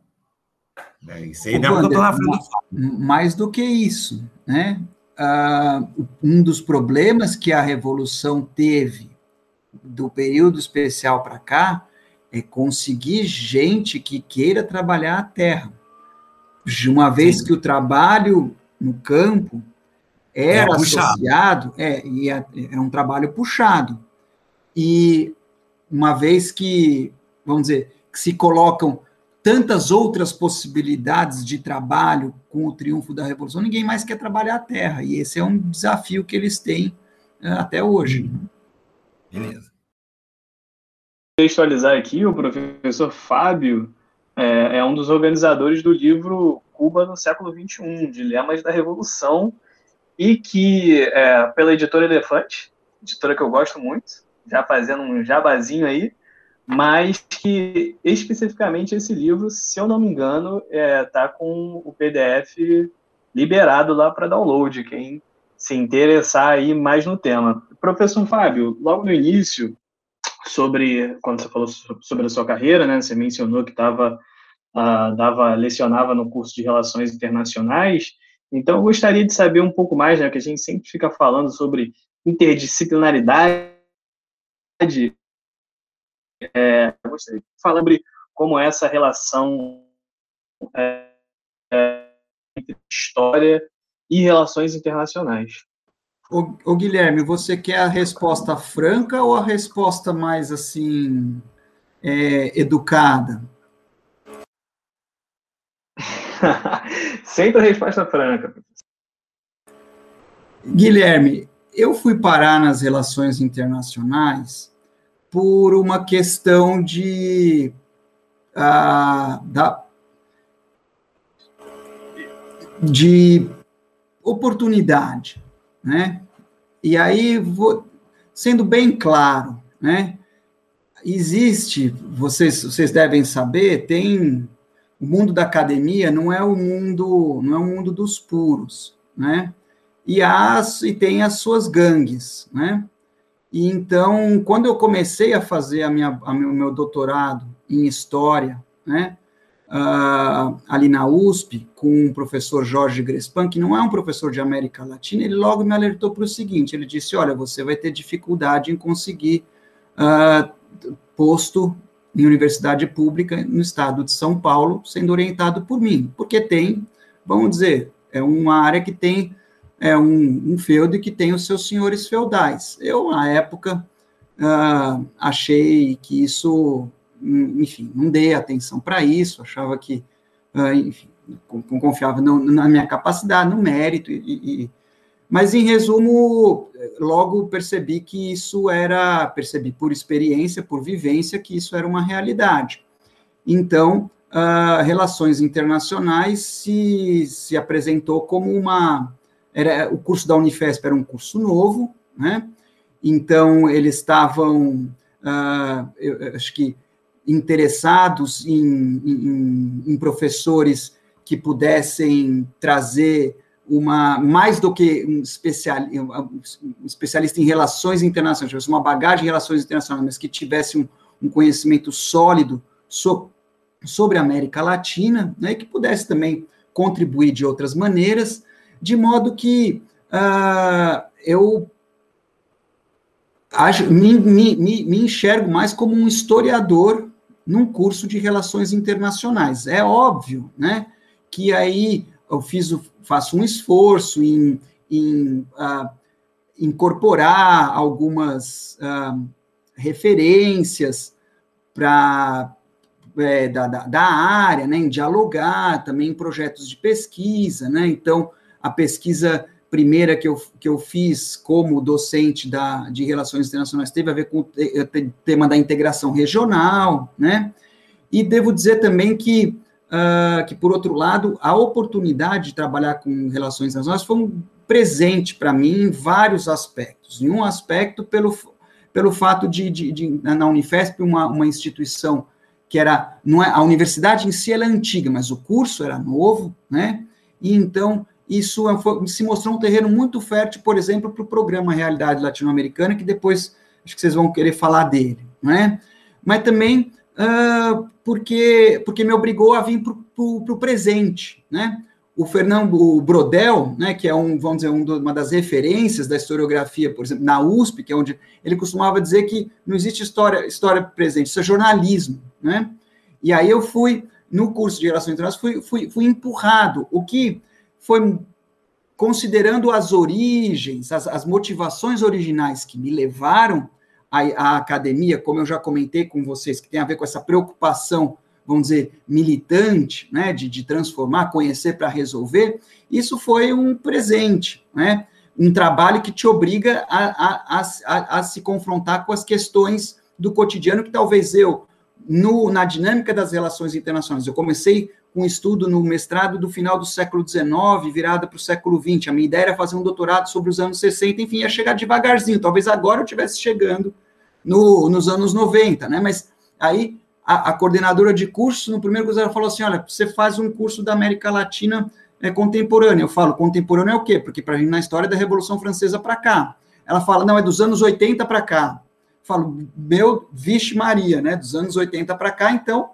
É, isso aí não é eu tô na frente. Mais do que isso, né? Uh, um dos problemas que a Revolução teve do período especial para cá é conseguir gente que queira trabalhar a terra de uma vez Sim. que o trabalho no campo era é associado, é, e é, é um trabalho puxado. E uma vez que, vamos dizer, que se colocam tantas outras possibilidades de trabalho com o triunfo da Revolução, ninguém mais quer trabalhar a terra. E esse é um desafio que eles têm uh, até hoje. Uhum. Beleza. Contextualizar aqui, o professor Fábio é, é um dos organizadores do livro Cuba no século XXI, Dilemas da Revolução, e que, é, pela editora Elefante, editora que eu gosto muito, já fazendo um jabazinho aí, mas que especificamente esse livro, se eu não me engano, está é, tá com o PDF liberado lá para download, quem se interessar aí mais no tema. Professor Fábio, logo no início, sobre quando você falou sobre a sua carreira, né? Você mencionou que estava uh, dava lecionava no curso de relações internacionais. Então, eu gostaria de saber um pouco mais, né? Que a gente sempre fica falando sobre interdisciplinaridade. É, eu gostaria de falar sobre como essa relação é, é, entre história e relações internacionais. Ô, ô, Guilherme, você quer a resposta franca ou a resposta mais assim é, educada? Sempre a resposta franca. Guilherme, eu fui parar nas relações internacionais por uma questão de uh, da, de oportunidade né? E aí, vou, sendo bem claro, né? Existe, vocês, vocês devem saber, tem o mundo da academia não é o mundo, não é o mundo dos puros, né? E as e tem as suas gangues, né? E então, quando eu comecei a fazer a minha, a meu, meu doutorado em história, né? Uh, ali na USP, com o professor Jorge Grespan, que não é um professor de América Latina, ele logo me alertou para o seguinte: ele disse, olha, você vai ter dificuldade em conseguir uh, posto em universidade pública no estado de São Paulo, sendo orientado por mim, porque tem, vamos dizer, é uma área que tem é um, um feudo que tem os seus senhores feudais. Eu, na época, uh, achei que isso enfim, não dei atenção para isso, achava que, uh, enfim, confiava na minha capacidade, no mérito, e, e Mas, em resumo, logo percebi que isso era, percebi por experiência, por vivência, que isso era uma realidade. Então, uh, relações internacionais se, se apresentou como uma. Era, o curso da Unifesp era um curso novo, né? Então, eles estavam, uh, eu, acho que, interessados em, em, em professores que pudessem trazer uma mais do que um, especial, um especialista em relações internacionais, uma bagagem em relações internacionais, mas que tivesse um, um conhecimento sólido so, sobre a América Latina, né, e que pudesse também contribuir de outras maneiras, de modo que uh, eu acho, me, me, me enxergo mais como um historiador num curso de relações internacionais. É óbvio, né, que aí eu fiz faço um esforço em, em uh, incorporar algumas uh, referências para é, da, da, da, área, né, em dialogar também em projetos de pesquisa, né, então a pesquisa primeira que eu, que eu fiz como docente da, de Relações Internacionais teve a ver com o tema da integração regional, né, e devo dizer também que uh, que, por outro lado, a oportunidade de trabalhar com relações internacionais foi um presente para mim em vários aspectos. Em um aspecto, pelo, pelo fato de, de, de na Unifesp, uma, uma instituição que era, não é, a universidade em si ela é antiga, mas o curso era novo, né? E então isso é, se mostrou um terreno muito fértil, por exemplo, para o programa Realidade Latino-Americana, que depois acho que vocês vão querer falar dele, né? Mas também uh, porque, porque me obrigou a vir para o presente, né? O Fernando Brodel, né, que é um, vamos dizer, um do, uma das referências da historiografia, por exemplo, na USP, que é onde ele costumava dizer que não existe história, história presente, isso é jornalismo, né? E aí eu fui, no curso de Relações Internacionais, fui, fui, fui empurrado, o que foi considerando as origens, as, as motivações originais que me levaram a, a academia, como eu já comentei com vocês, que tem a ver com essa preocupação, vamos dizer, militante, né, de, de transformar, conhecer para resolver, isso foi um presente, né? Um trabalho que te obriga a, a, a, a, se confrontar com as questões do cotidiano que talvez eu, no, na dinâmica das relações internacionais, eu comecei com um estudo no mestrado do final do século XIX, virada para o século XX. A minha ideia era fazer um doutorado sobre os anos 60, enfim, ia chegar devagarzinho. Talvez agora eu estivesse chegando no, nos anos 90, né? Mas aí a, a, coordenadora de curso, no primeiro curso, ela falou assim: olha, você faz um curso da América Latina é, contemporânea. Eu falo, contemporâneo é o quê? Porque para mim, na história da Revolução Francesa para cá. Ela fala, não, é dos anos 80 para cá. Eu falo, meu, vixe Maria, né? Dos anos 80 para cá, então.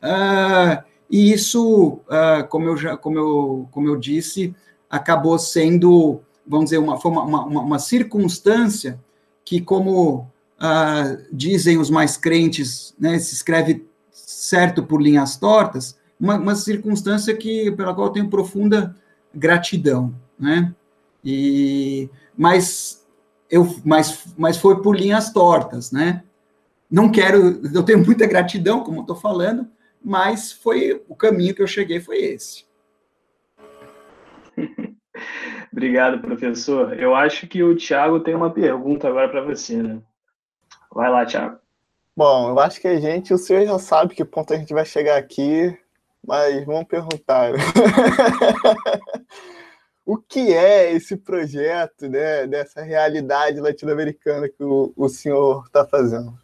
Uh, e isso, uh, como, eu já, como, eu, como eu disse, acabou sendo, vamos dizer, uma, uma, uma, uma circunstância que, como ah, dizem os mais crentes, né, se escreve certo por linhas tortas, uma, uma, circunstância que pela qual eu tenho profunda gratidão, né? E mas eu mas, mas foi por linhas tortas, né? Não quero, eu tenho muita gratidão, como estou falando, mas foi o caminho que eu cheguei foi esse. Obrigado, professor. Eu acho que o Tiago tem uma pergunta agora para você, né? Vai lá, Thiago. Bom, eu acho que a gente, o senhor já sabe que ponto a gente vai chegar aqui, mas vamos perguntar. o que é esse projeto, né, dessa realidade latino-americana que o, o senhor está fazendo?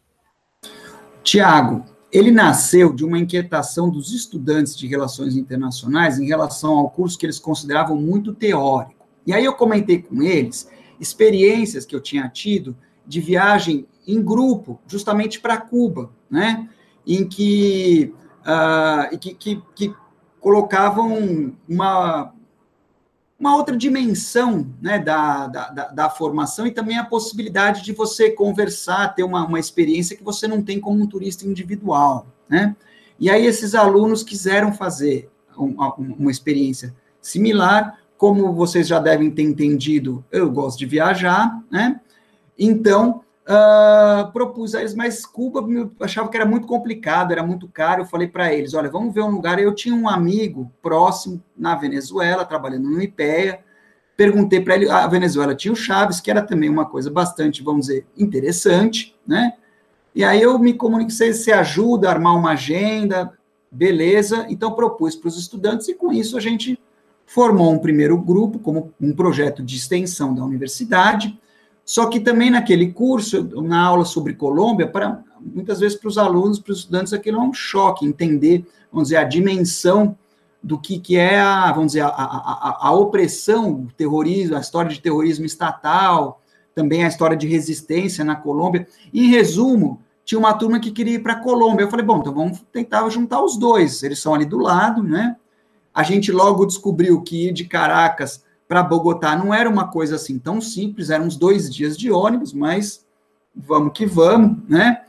Tiago, ele nasceu de uma inquietação dos estudantes de relações internacionais em relação ao curso que eles consideravam muito teórico. E aí eu comentei com eles experiências que eu tinha tido de viagem em grupo, justamente para Cuba, né? em que, uh, que, que, que, colocavam uma, uma outra dimensão né, da, da, da, formação e também a possibilidade de você conversar, ter uma, uma experiência que você não tem como um turista individual. Né? E aí esses alunos quiseram fazer uma, uma experiência similar, como vocês já devem ter entendido, eu gosto de viajar, né? Então, uh, propus a eles, mas Cuba achava que era muito complicado, era muito caro. Eu falei para eles: olha, vamos ver um lugar. Eu tinha um amigo próximo na Venezuela, trabalhando no IPEA, perguntei para ele, a Venezuela tinha o Chaves, que era também uma coisa bastante, vamos dizer, interessante, né? E aí eu me comuniquei, você, você ajuda a armar uma agenda, beleza, então propus para os estudantes e com isso a gente formou um primeiro grupo como um projeto de extensão da universidade, só que também naquele curso, na aula sobre Colômbia, para muitas vezes para os alunos, para os estudantes, aquilo é um choque, entender, vamos dizer, a dimensão do que, que é a, vamos dizer, a, a, a, opressão, o terrorismo, a história de terrorismo estatal, também a história de resistência na Colômbia. Em resumo, tinha uma turma que queria ir para a Colômbia. Eu falei, bom, então vamos tentar juntar os dois. Eles são ali do lado, né? A gente logo descobriu que ir de Caracas para Bogotá não era uma coisa assim tão simples, eram uns dois dias de ônibus, mas vamos que vamos, né?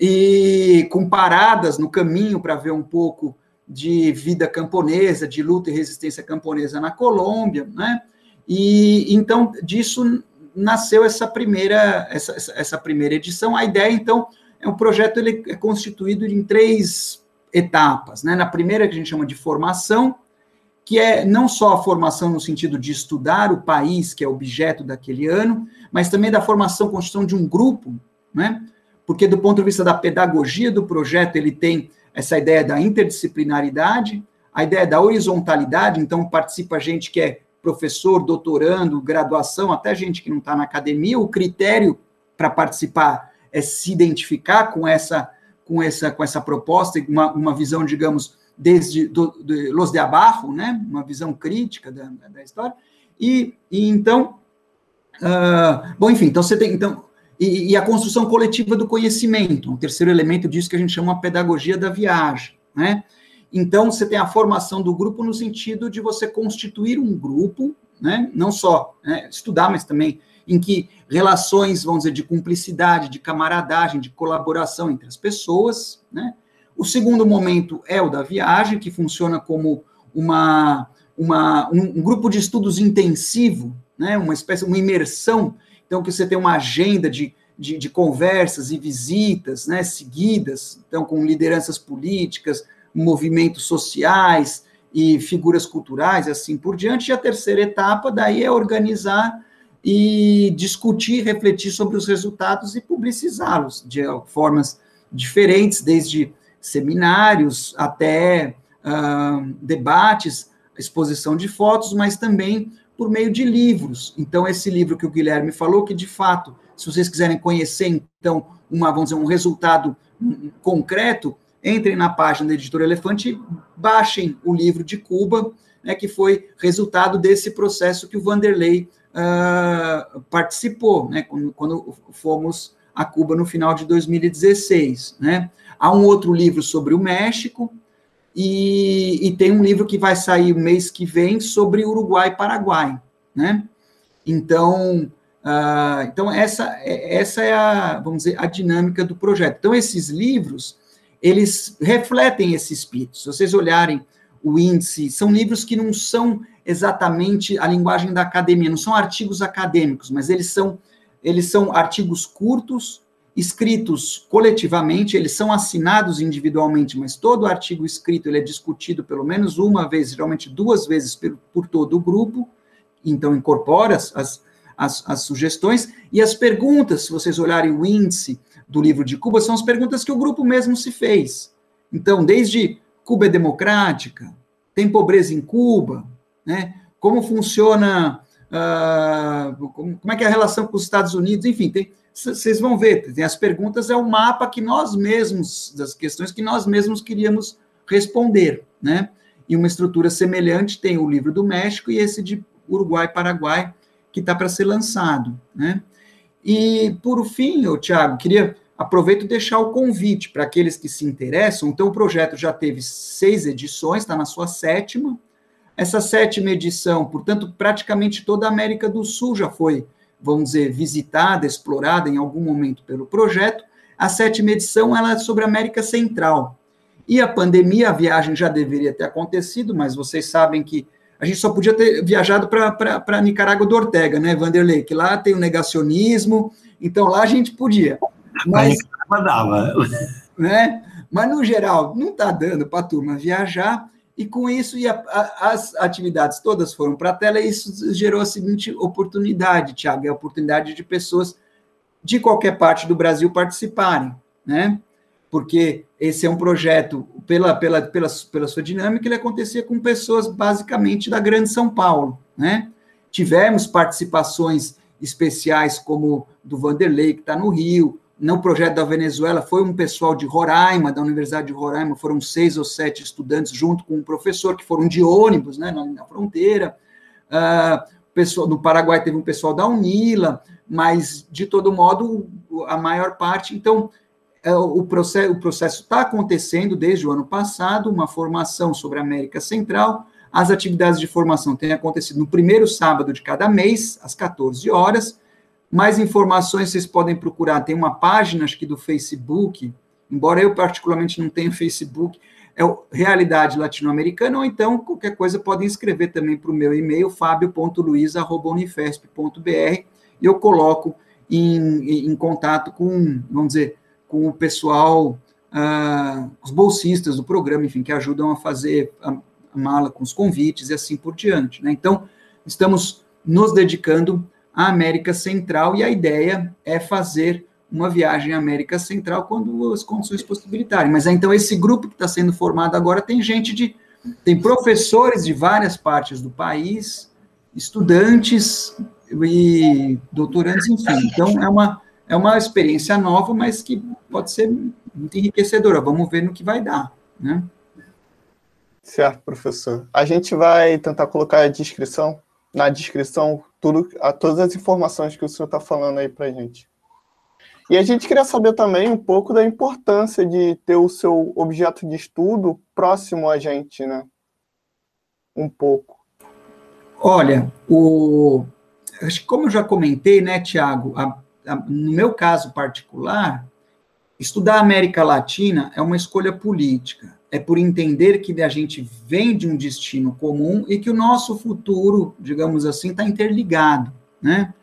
E com paradas no caminho para ver um pouco de vida camponesa, de luta e resistência camponesa na Colômbia, né? E então disso nasceu essa primeira essa, essa primeira edição. A ideia então é um projeto ele é constituído em três etapas, né? Na primeira que a gente chama de formação, que é não só a formação no sentido de estudar o país que é objeto daquele ano, mas também da formação, construção de um grupo, né? Porque do ponto de vista da pedagogia do projeto, ele tem essa ideia da interdisciplinaridade, a ideia da horizontalidade, então participa gente que é professor, doutorando, graduação, até gente que não está na academia, o critério para participar é se identificar com essa com essa com essa proposta, uma, uma visão, digamos, desde do, de Los de Abarro, né, uma visão crítica da, da história, e, e então, uh, bom, enfim, então você tem, então, e, e, a construção coletiva do conhecimento, um terceiro elemento disso que a gente chama a pedagogia da viagem, né? Então, você tem a formação do grupo no sentido de você constituir um grupo, né? Não só né, estudar, mas também em que relações, vamos dizer, de cumplicidade, de camaradagem, de colaboração entre as pessoas, né? O segundo momento é o da viagem, que funciona como uma, uma, um, um grupo de estudos intensivo, né? uma espécie, uma imersão então, que você tem uma agenda de, de, de conversas e visitas né, seguidas, então, com lideranças políticas, movimentos sociais e figuras culturais, assim por diante. E a terceira etapa, daí, é organizar e discutir, refletir sobre os resultados e publicizá-los de formas diferentes, desde seminários até uh, debates, exposição de fotos, mas também por meio de livros. Então, esse livro que o Guilherme falou, que de fato, se vocês quiserem conhecer, então, uma, vamos dizer, um resultado concreto, entrem na página da Editora Elefante e baixem o livro de Cuba, né, que foi resultado desse processo que o Vanderlei uh, participou, né, quando, quando, fomos a Cuba no final de 2016. Né. Há um outro livro sobre o México, e, e, tem um livro que vai sair mês que vem sobre Uruguai e Paraguai, né? Então, uh, então essa, essa é a, vamos dizer, a dinâmica do projeto. Então, esses livros, eles refletem esse espírito. Se vocês olharem o índice, são livros que não são exatamente a linguagem da academia, não são artigos acadêmicos, mas eles são, eles são artigos curtos, escritos coletivamente, eles são assinados individualmente, mas todo artigo escrito ele é discutido pelo menos uma vez, geralmente duas vezes por, por todo o grupo, então incorpora as, as, as, sugestões, e as perguntas, se vocês olharem o índice do livro de Cuba, são as perguntas que o grupo mesmo se fez. Então, desde Cuba é democrática, tem pobreza em Cuba, né? como funciona, uh, como, é que é a relação com os Estados Unidos, enfim, tem vocês vão ver, tem as perguntas, é o mapa que nós mesmos, das questões que nós mesmos queríamos responder, né? E uma estrutura semelhante tem o livro do México e esse de Uruguai Paraguai, que está para ser lançado, né? E, por fim, eu, Tiago, queria aproveito e deixar o convite para aqueles que se interessam. Então, o projeto já teve seis edições, está na sua sétima. Essa sétima edição, portanto, praticamente toda a América do Sul já foi vamos dizer, visitada, explorada em algum momento pelo projeto. A sétima edição ela é sobre a América Central. E a pandemia, a viagem já deveria ter acontecido, mas vocês sabem que a gente só podia ter viajado para Nicarágua do Ortega, né, Vanderlei? Que lá tem o negacionismo, então lá a gente podia. Mas, dava. Né? Mas, no geral, não está dando para a turma viajar, e com isso e a, a, as atividades todas foram para a tela, e isso gerou a seguinte oportunidade, Tiago, é a oportunidade de pessoas de qualquer parte do Brasil participarem, né? Porque esse é um projeto, pela, pela, pela, pela sua dinâmica, ele acontecia com pessoas basicamente da Grande São Paulo, né? Tivemos participações especiais como do Vanderlei, que está no Rio, no projeto da Venezuela foi um pessoal de Roraima, da Universidade de Roraima, foram seis ou sete estudantes junto com um professor que foram de ônibus, né, na, na fronteira. Uh, pessoal, no Paraguai teve um pessoal da Unila, mas de todo modo a maior parte. Então é, o processo o processo está acontecendo desde o ano passado, uma formação sobre a América Central. As atividades de formação têm acontecido no primeiro sábado de cada mês, às 14 horas mais informações vocês podem procurar. Tem uma página, acho que do Facebook, embora eu particularmente não tenha Facebook, é Realidade Latino-Americana, ou então qualquer coisa podem escrever também para o meu e-mail, fabio.luiz.unifesp.br, e eu coloco em, em, contato com, vamos dizer, com o pessoal, uh, os bolsistas do programa, enfim, que ajudam a fazer a, a mala com os convites e assim por diante. Né? Então, estamos nos dedicando a América Central, e a ideia é fazer uma viagem à América Central quando as condições possibilitarem. Mas então esse grupo que está sendo formado agora tem gente de. tem professores de várias partes do país, estudantes e doutorandos, enfim. Então é uma, é uma experiência nova, mas que pode ser muito enriquecedora. Vamos ver no que vai dar. Né? Certo, professor. A gente vai tentar colocar a descrição na descrição tudo, a, todas as informações que o senhor está falando aí para a gente. E a gente queria saber também um pouco da importância de ter o seu objeto de estudo próximo a gente, né? Um pouco. Olha, o, como eu já comentei, né, Tiago, no meu caso particular, estudar a América Latina é uma escolha política é por entender que a gente vem de um destino comum e que o nosso futuro, digamos assim, está interligado, né?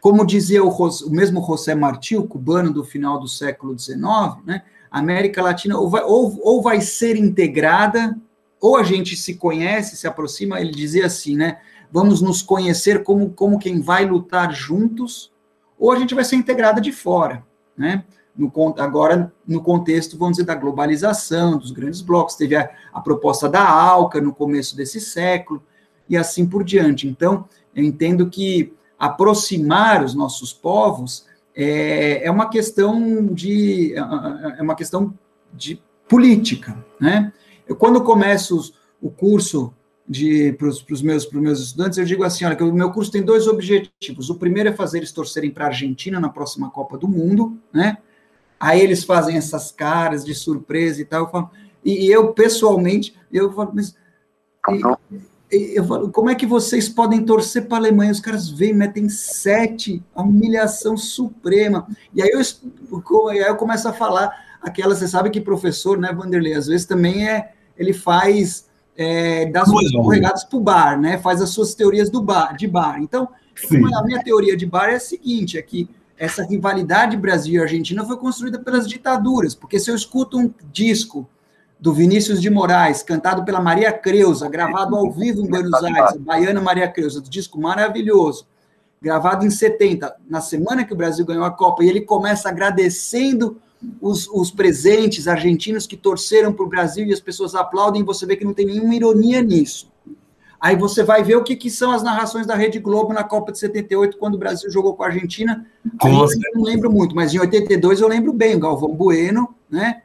Como dizia o, o, mesmo José Martí, o cubano do final do século XIX, né? A América Latina ou vai, ou, ou vai ser integrada, ou a gente se conhece, se aproxima, ele dizia assim, né? Vamos nos conhecer como, como quem vai lutar juntos, ou a gente vai ser integrada de fora, né? No, agora no contexto, vamos dizer, da globalização, dos grandes blocos, teve a, a, proposta da ALCA no começo desse século, e assim por diante. Então, eu entendo que aproximar os nossos povos é, é uma questão de é, é uma questão de política, né? Eu, quando começo o curso para os meus, meus estudantes, eu digo assim, olha, que o meu curso tem dois objetivos. O primeiro é fazer eles torcerem para a Argentina na próxima Copa do Mundo, né? Aí eles fazem essas caras de surpresa e tal. Eu falo, e eu, pessoalmente, eu falo, mas. E, eu falo, como é que vocês podem torcer para a Alemanha? Os caras vêm, metem sete, a humilhação suprema. E aí eu, aí eu começo a falar aquela, você sabe que professor, né, Vanderlei, às vezes também é, ele faz é, das regadas para o bar, né? Faz as suas teorias do bar, de bar. Então, a minha teoria de bar é a seguinte: é que essa rivalidade Brasil e Argentina foi construída pelas ditaduras, porque se eu escuto um disco do Vinícius de Moraes, cantado pela Maria Creuza, gravado ao vivo em Buenos Aires, Baiana Maria Creuza, disco maravilhoso, gravado em 70, na semana que o Brasil ganhou a Copa, e ele começa agradecendo os, os presentes argentinos que torceram para o Brasil e as pessoas aplaudem, você vê que não tem nenhuma ironia nisso. Aí você vai ver o que, que são as narrações da Rede Globo na Copa de 78, quando o Brasil jogou com a Argentina. Eu não lembro muito, mas em 82 eu lembro bem, o Galvão Bueno, né?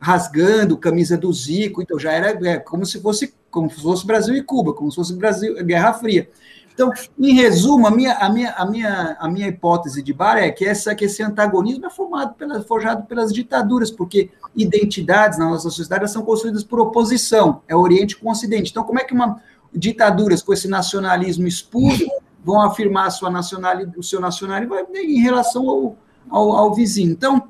Rasgando camisa do Zico, então já era é, como se fosse como se fosse Brasil e Cuba, como se fosse Brasil, Guerra Fria. Então, em resumo, a minha, a minha, a minha, a minha hipótese de Bar é que, essa, que esse antagonismo é formado pela, forjado pelas ditaduras, porque identidades na nossa sociedade são construídas por oposição, é Oriente com Ocidente. Então, como é que uma, ditaduras com esse nacionalismo expulso vão afirmar sua nacionalidade, o seu nacionalismo em relação ao, ao, ao, vizinho. Então,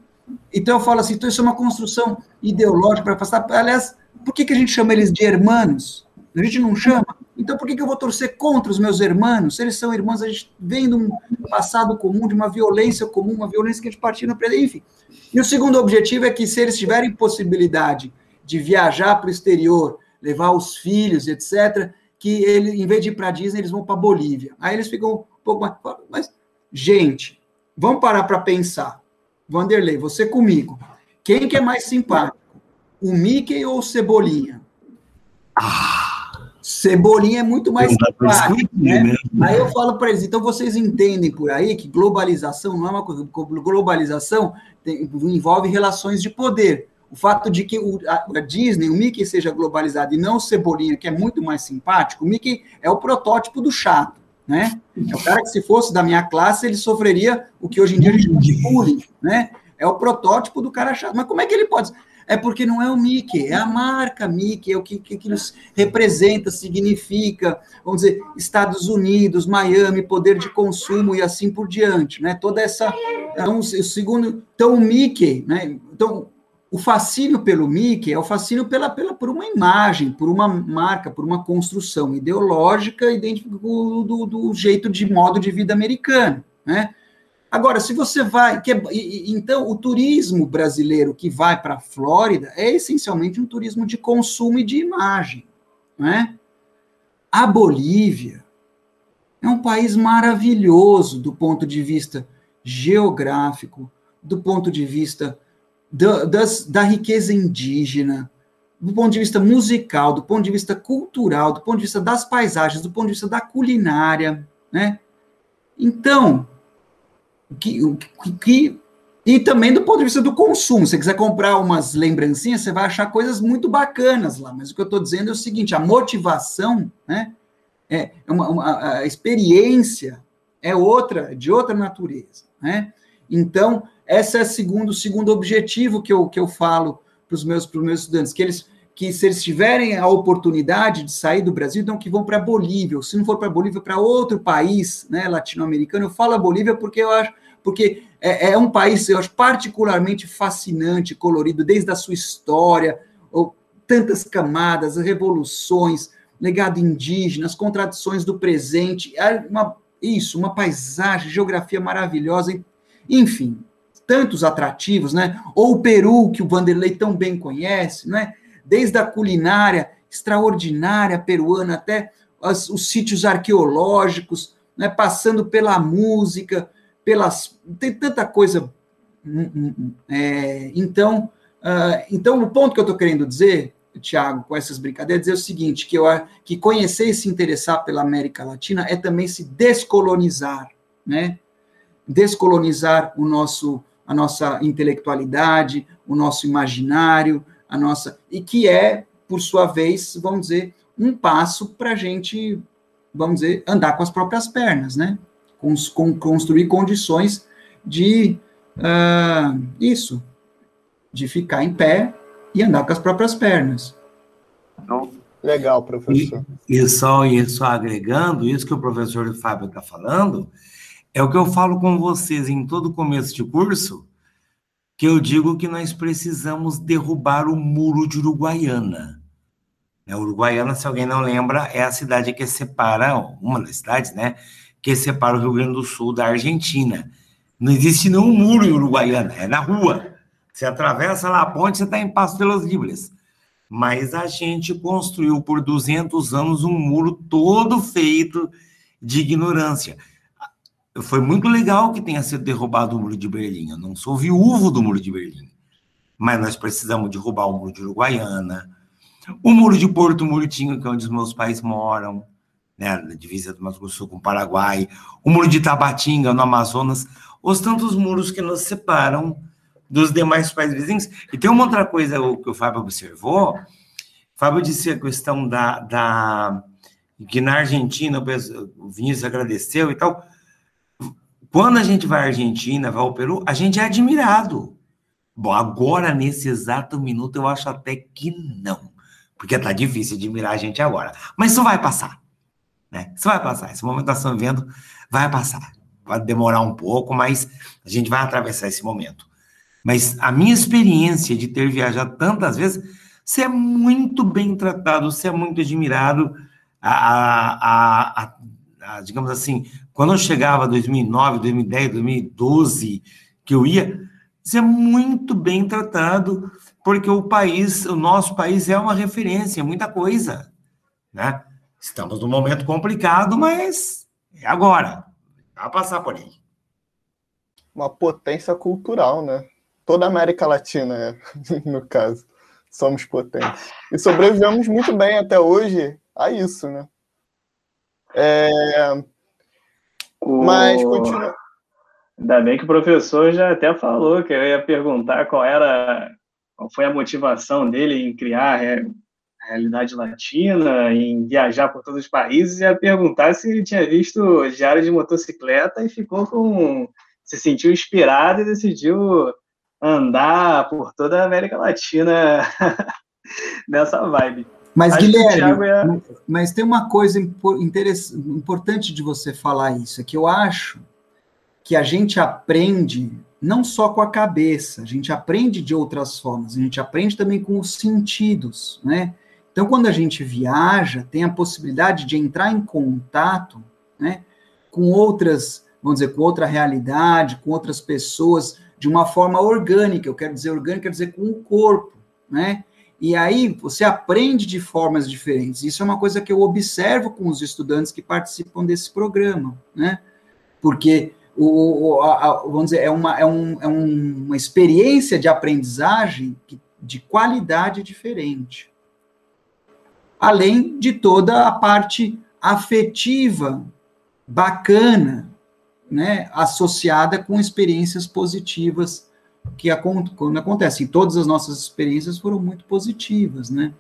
então eu falo assim, então isso é uma construção ideológica para afastar. Aliás, por que, que a gente chama eles de hermanos? A gente não chama. Então, por que, que eu vou torcer contra os meus irmãos? Se eles são irmãos, a gente vem de um passado comum, de uma violência comum, uma violência que a gente partilha, enfim. E o segundo objetivo é que, se eles tiverem possibilidade de viajar para o exterior, levar os filhos, etc., que ele, em vez de ir para Disney, eles vão para Bolívia. Aí eles ficam um pouco mais. Mas, gente, vamos parar para pensar. Vanderlei, você comigo. Quem que é mais simpático? O Mickey ou o Cebolinha? Ah, Cebolinha é muito mais simpático. Né? né? Aí eu falo para eles, então vocês entendem por aí que globalização não é uma coisa. Globalização tem, envolve relações de poder. O fato de que o, a, Disney, o Mickey seja globalizado e não o Cebolinha, que é muito mais simpático, o Mickey é o protótipo do chato, né? É o cara que se fosse da minha classe, ele sofreria o que hoje em dia a gente chama de bullying, né? É o protótipo do cara chato. Mas como é que ele pode? É porque não é o Mickey, é a marca Mickey, é o que, que, que nos representa, significa, vamos dizer, Estados Unidos, Miami, poder de consumo e assim por diante, né? Toda essa. Então, o segundo. Então, o Mickey, né? Então, o fascínio pelo Mickey é o fascínio pela, pela, por uma imagem, por uma marca, por uma construção ideológica idêntica do, do, do jeito de modo de vida americano, né? Agora, se você vai, que é, então o turismo brasileiro que vai para a Flórida é essencialmente um turismo de consumo e de imagem, né? A Bolívia é um país maravilhoso do ponto de vista geográfico, do ponto de vista da, das, da riqueza indígena, do ponto de vista musical, do ponto de vista cultural, do ponto de vista das paisagens, do ponto de vista da culinária, né? Então, que, que, e também do ponto de vista do consumo. Se você quiser comprar umas lembrancinhas, você vai achar coisas muito bacanas lá. Mas o que eu estou dizendo é o seguinte: a motivação, né? É uma, uma, a experiência é outra, de outra natureza, né? Então, esse é o segundo, segundo objetivo que eu, que eu falo para os meus, meus estudantes, que eles que se eles tiverem a oportunidade de sair do Brasil, então que vão para Bolívia, ou se não for para Bolívia, para outro país né, latino-americano. Eu falo a Bolívia porque eu acho, porque é, é, um país, eu acho, particularmente fascinante, colorido, desde a sua história, ou, tantas camadas, revoluções, legado indígena, as contradições do presente, uma, isso, uma paisagem, geografia maravilhosa, enfim, tantos atrativos, né? Ou o Peru, que o Vanderlei tão bem conhece, né? desde a culinária extraordinária peruana até as, os sítios arqueológicos, né, passando pela música, pelas tem tanta coisa. Hum, hum, hum, é, então, uh, então o ponto que eu estou querendo dizer, Tiago, com essas brincadeiras, é o seguinte: que eu que conhecer e se interessar pela América Latina é também se descolonizar, né? Descolonizar o nosso a nossa intelectualidade, o nosso imaginário, a nossa. E que é, por sua vez, vamos dizer, um passo para a gente, vamos dizer, andar com as próprias pernas, né? Com, com, construir condições de uh, isso, de ficar em pé e andar com as próprias pernas. Então, legal, professor. E, e, só, e só agregando, isso que o professor Fábio está falando, é o que eu falo com vocês em todo começo de curso, que eu digo que nós precisamos derrubar o muro de Uruguaiana. É, Uruguaiana, se alguém não lembra, é a cidade que separa, uma das cidades, né, que separa o Rio Grande do Sul da Argentina. Não existe nenhum muro em Uruguaiana, é na rua. Você atravessa lá a ponte, você está em Passo de los Libres. Mas a gente construiu por 200 anos um muro todo feito de ignorância foi muito legal que tenha sido derrubado o muro de Berlim. Eu não sou viúvo do muro de Berlim. Mas nós precisamos derrubar o muro de Uruguaiana, o muro de Porto Murtinho, que é onde os meus pais moram, né, na divisa do Mato Grosso com o Paraguai, o muro de Tabatinga, no Amazonas, os tantos muros que nos separam dos demais países vizinhos. E tem uma outra coisa que o Fábio observou, o Fábio disse a questão da, da que na Argentina o Vinícius agradeceu e tal, quando a gente vai à Argentina, vai ao Peru, a gente é admirado. Bom, agora, nesse exato minuto, eu acho até que não. Porque tá difícil admirar a gente agora. Mas isso vai passar. Né? Isso vai passar. Esse momento que nós estamos vendo vai passar. Vai demorar um pouco, mas a gente vai atravessar esse momento. Mas a minha experiência de ter viajado tantas vezes, você é muito bem tratado, você é muito admirado. A, a, a, a digamos assim, quando eu chegava 2009, 2010, 2012, que eu ia, ser muito bem tratado, porque o país, o nosso país é uma referência, muita coisa, né? Estamos num momento complicado, mas é agora. Vai passar por aí. Uma potência cultural, né? Toda a América Latina, no caso, somos potentes. E sobrevivemos muito bem até hoje a isso, né? É... O... Mas continua. Ainda bem que o professor já até falou que eu ia perguntar qual era, qual foi a motivação dele em criar a realidade latina, em viajar por todos os países, e ia perguntar se ele tinha visto Diário de Motocicleta e ficou com. se sentiu inspirado e decidiu andar por toda a América Latina nessa vibe. Mas, Acho Guilherme, ia... mas tem uma coisa importante de você falar isso, é que eu acho que a gente aprende não só com a cabeça, a gente aprende de outras formas, a gente aprende também com os sentidos, né? Então, quando a gente viaja, tem a possibilidade de entrar em contato, né, com outras, vamos dizer, com outra realidade, com outras pessoas, de uma forma orgânica. Eu quero dizer orgânica, quer dizer com o corpo, né? E aí você aprende de formas diferentes. Isso é uma coisa que eu observo com os estudantes que participam desse programa, né? Porque o, a, a, vamos dizer, é uma, é, um, é uma experiência de aprendizagem de qualidade diferente. Além de toda a parte afetiva bacana, né, associada com experiências positivas que quando acontece. todas as nossas experiências foram muito positivas, né?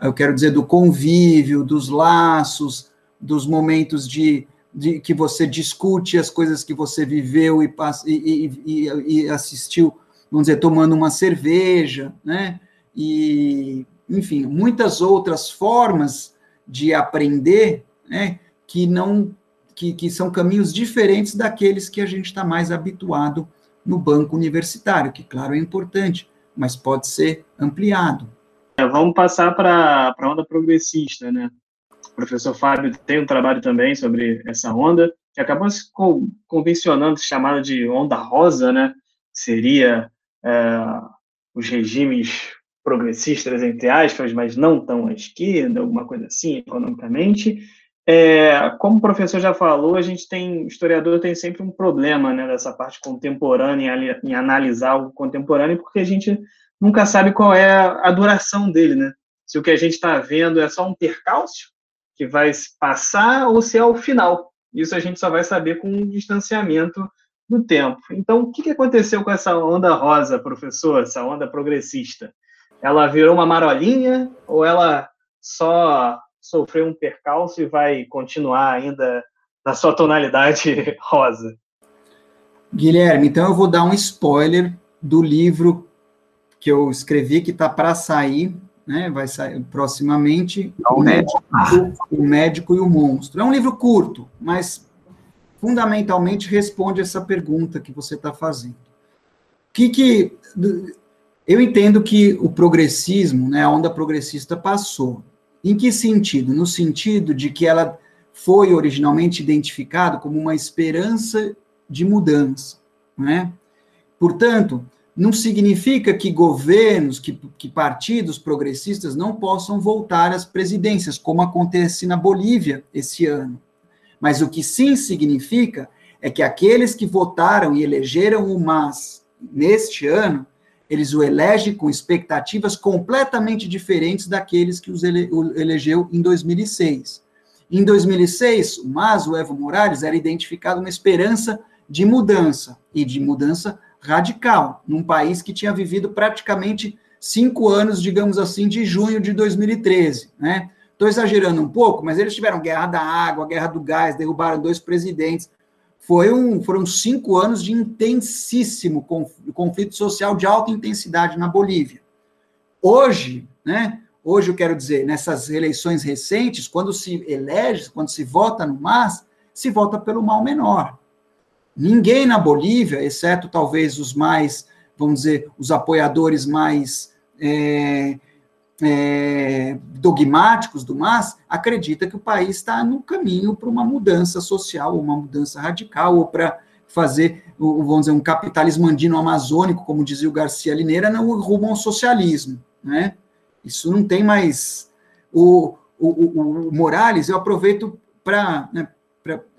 Eu quero dizer do convívio, dos laços, dos momentos de, de que você discute as coisas que você viveu e, e, e, e assistiu, vamos dizer, tomando uma cerveja, né? E, enfim, muitas outras formas de aprender, né? Que não que, que são caminhos diferentes daqueles que a gente está mais habituado no banco universitário, que, claro, é importante, mas pode ser ampliado. É, vamos passar para a onda progressista, né? O professor Fábio tem um trabalho também sobre essa onda, que acabou se convencionando, chamada de onda rosa, né? Seria é, os regimes progressistas, entre aspas, mas não tão à esquerda, alguma coisa assim, economicamente, é, como o professor já falou, a gente tem, o historiador tem sempre um problema né, dessa parte contemporânea, em, analisar o contemporâneo, porque a gente nunca sabe qual é a, duração dele, né? Se o que a gente está vendo é só um percalço que vai passar ou se é o final. Isso a gente só vai saber com o distanciamento do tempo. Então, o que aconteceu com essa onda rosa, professor, essa onda progressista? Ela virou uma marolinha ou ela só sofreu um percalço e vai continuar ainda na sua tonalidade rosa. Guilherme, então eu vou dar um spoiler do livro que eu escrevi, que está para sair, né? Vai sair proximamente, o médico, o médico e o Monstro. É um livro curto, mas fundamentalmente responde essa pergunta que você está fazendo. O que, que eu entendo que o progressismo, né, a onda progressista passou. Em que sentido? No sentido de que ela foi originalmente identificada como uma esperança de mudança, né? Portanto, não significa que governos, que, que partidos progressistas não possam voltar às presidências, como acontece na Bolívia esse ano. Mas o que sim significa é que aqueles que votaram e elegeram o MAS neste ano eles o elegem com expectativas completamente diferentes daqueles que os ele, o elegeu em 2006. Em 2006, o Mas, o Evo Morales, era identificado uma esperança de mudança, e de mudança radical, num país que tinha vivido praticamente cinco anos, digamos assim, de junho de 2013, né? Estou exagerando um pouco, mas eles tiveram guerra da água, guerra do gás, derrubaram dois presidentes, foi um, foram cinco anos de intensíssimo conflito social de alta intensidade na Bolívia. Hoje, né, hoje eu quero dizer, nessas eleições recentes, quando se elege, quando se vota no MAS, se vota pelo mal menor. Ninguém na Bolívia, exceto talvez os mais, vamos dizer, os apoiadores mais é, é, dogmáticos do MAS, acredita que o país está no caminho para uma mudança social, uma mudança radical, ou para fazer, vamos dizer, um capitalismo andino amazônico, como dizia o Garcia Lineira, não rumo ao socialismo, né? Isso não tem mais... O, o, o Morales, eu aproveito para né,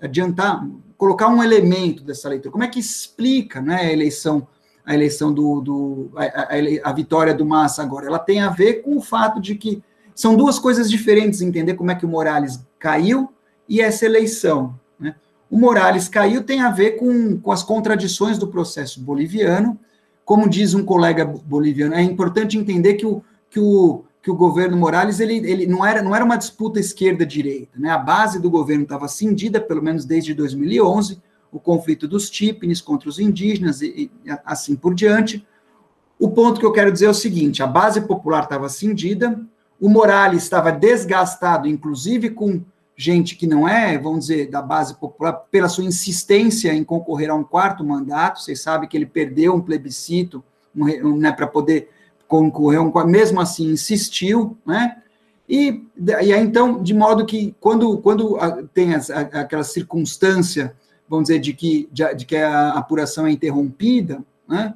adiantar, colocar um elemento dessa leitura. Como é que explica né, a eleição a eleição do, do a, a, a, vitória do Massa agora? Ela tem a ver com o fato de que são duas coisas diferentes entender como é que o Morales caiu e essa eleição. Né? O Morales caiu tem a ver com, com as contradições do processo boliviano. Como diz um colega boliviano, é importante entender que o, que o, que o governo Morales ele, ele não, era, não era uma disputa esquerda-direita. Né? A base do governo estava cindida, pelo menos desde 2011, o conflito dos típines contra os indígenas e, e assim por diante. O ponto que eu quero dizer é o seguinte: a base popular estava cindida, o Morales estava desgastado, inclusive com gente que não é, vamos dizer, da base popular, pela sua insistência em concorrer a um quarto mandato. Vocês sabem que ele perdeu um plebiscito um, né, para poder concorrer, um, mesmo assim insistiu, né? E, e aí, então, de modo que quando, quando tem aquela circunstância, vamos dizer, de que, de, de que a apuração é interrompida, né?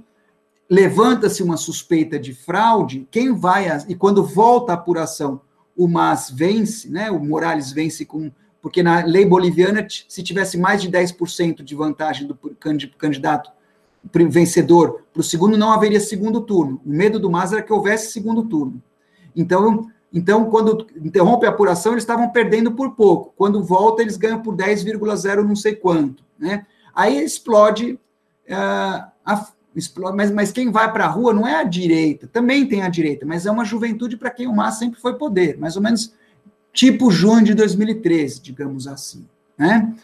levanta-se uma suspeita de fraude, quem vai, a, e quando volta a apuração, o MAS vence, né, o Morales vence com, porque na lei boliviana, se tivesse mais de 10% de vantagem do candidato vencedor para o segundo, não haveria segundo turno. O medo do MAS era que houvesse segundo turno. Então, então quando interrompe a apuração, eles estavam perdendo por pouco. Quando volta, eles ganham por 10,0 não sei quanto. Né? Aí explode uh, a, mas, mas quem vai para a rua não é a direita, também tem a direita, mas é uma juventude para quem o MAS sempre foi poder, mais ou menos tipo junho de 2013, digamos assim. Né?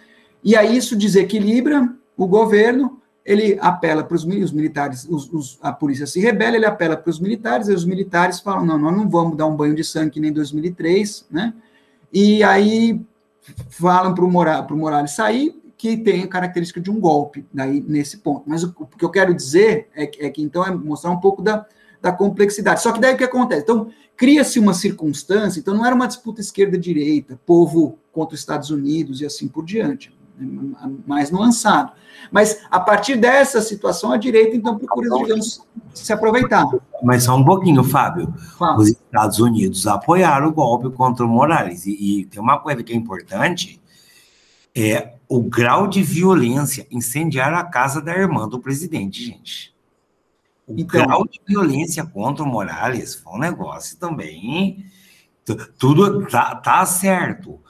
E aí isso desequilibra o governo, ele apela para os militares, os, os, a polícia se rebela, ele apela para os militares, e os militares falam, não, nós não vamos dar um banho de sangue nem em 2003, né? E aí falam para o Morales sair, que tem a característica de um golpe daí nesse ponto. Mas o, o que eu quero dizer é, é, que então é mostrar um pouco da, da complexidade. Só que daí o que acontece? Então, cria-se uma circunstância, então não era uma disputa esquerda-direita, povo contra os Estados Unidos e assim por diante, mais nuançado. Mas a partir dessa situação, a direita então procura, digamos, se aproveitar. Mas só um pouquinho, Fábio. Fala. Os Estados Unidos apoiaram o golpe contra o Morales. E, e tem uma coisa que é importante, é o grau de violência, incendiar a casa da irmã do presidente, gente. O então, grau de violência contra o Morales foi um negócio também. Tudo tá, tá certo.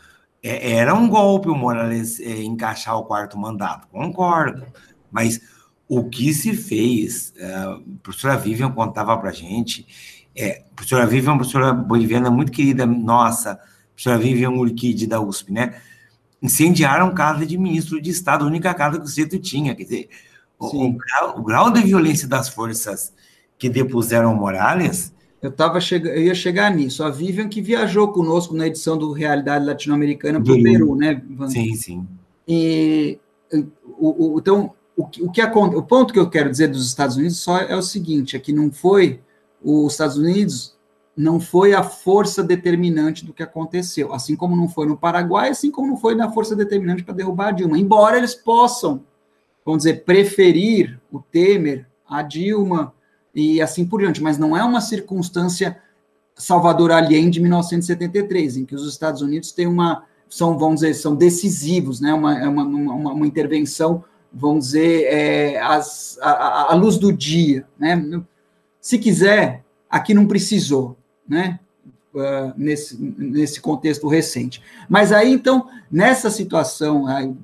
É, era um golpe o Morales é, encaixar o quarto mandato, concordo. Mas o que se fez, é, a professora Vivian contava para gente, é, a professora Vivian é uma professora boliviana muito querida, nossa, a professora Vivian Urquide da USP, né? incendiaram casa de ministro de Estado, a única casa que o Cito tinha. Quer dizer, o, o, grau, o, grau, de violência das forças que depuseram Morales. Eu, tava chega, eu ia chegar nisso. A Vivian que viajou conosco na edição do Realidade Latino-Americana para o Peru, né? Sim, sim. E, o, o, então, o, o, que o ponto que eu quero dizer dos Estados Unidos só é o seguinte: é que não foi os Estados Unidos não foi a força determinante do que aconteceu, assim como não foi no Paraguai, assim como não foi na força determinante para derrubar a Dilma. Embora eles possam, vamos dizer, preferir o Temer a Dilma e assim por diante, mas não é uma circunstância Salvador Allende de 1973, em que os Estados Unidos têm uma são, vamos dizer, são decisivos, né? Uma, é uma, uma, uma intervenção, vamos dizer, é, as, a, a luz do dia, né? Se quiser, aqui não precisou né? Uh, nesse, nesse contexto recente. Mas aí, então, nessa situação, aí,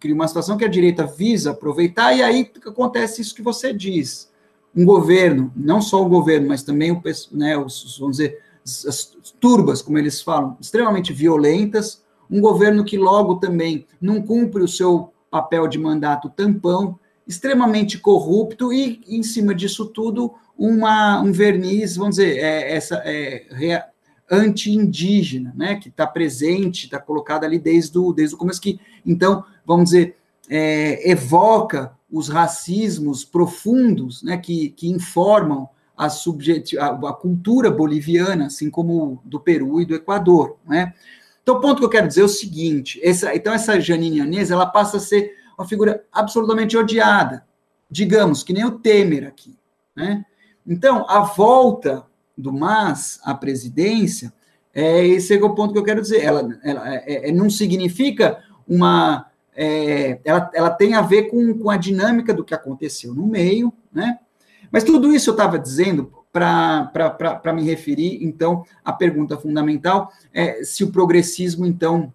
cria uma situação que a direita visa aproveitar, e aí acontece isso que você diz. Um governo, não só o governo, mas também o, né, os, vamos dizer, as turbas, como eles falam, extremamente violentas, um governo que logo também não cumpre o seu papel de mandato tampão, extremamente corrupto e, em cima disso tudo, uma, um verniz, vamos dizer, é, essa é, anti-indígena, né, que está presente, está colocada ali desde o, desde o começo, que, então, vamos dizer, é, evoca os racismos profundos, né, que, que informam a, a, a, cultura boliviana, assim como do Peru e do Equador, né? Então, o ponto que eu quero dizer é o seguinte, essa, então essa Janine Anês, ela passa a ser uma figura absolutamente odiada, digamos, que nem o Temer aqui. Né? Então, a volta do MAS à presidência, é, esse é o ponto que eu quero dizer. Ela, ela é, é, não significa uma. É, ela, ela tem a ver com, com a dinâmica do que aconteceu no meio, né? Mas tudo isso eu estava dizendo para me referir, então, à pergunta fundamental, é se o progressismo, então,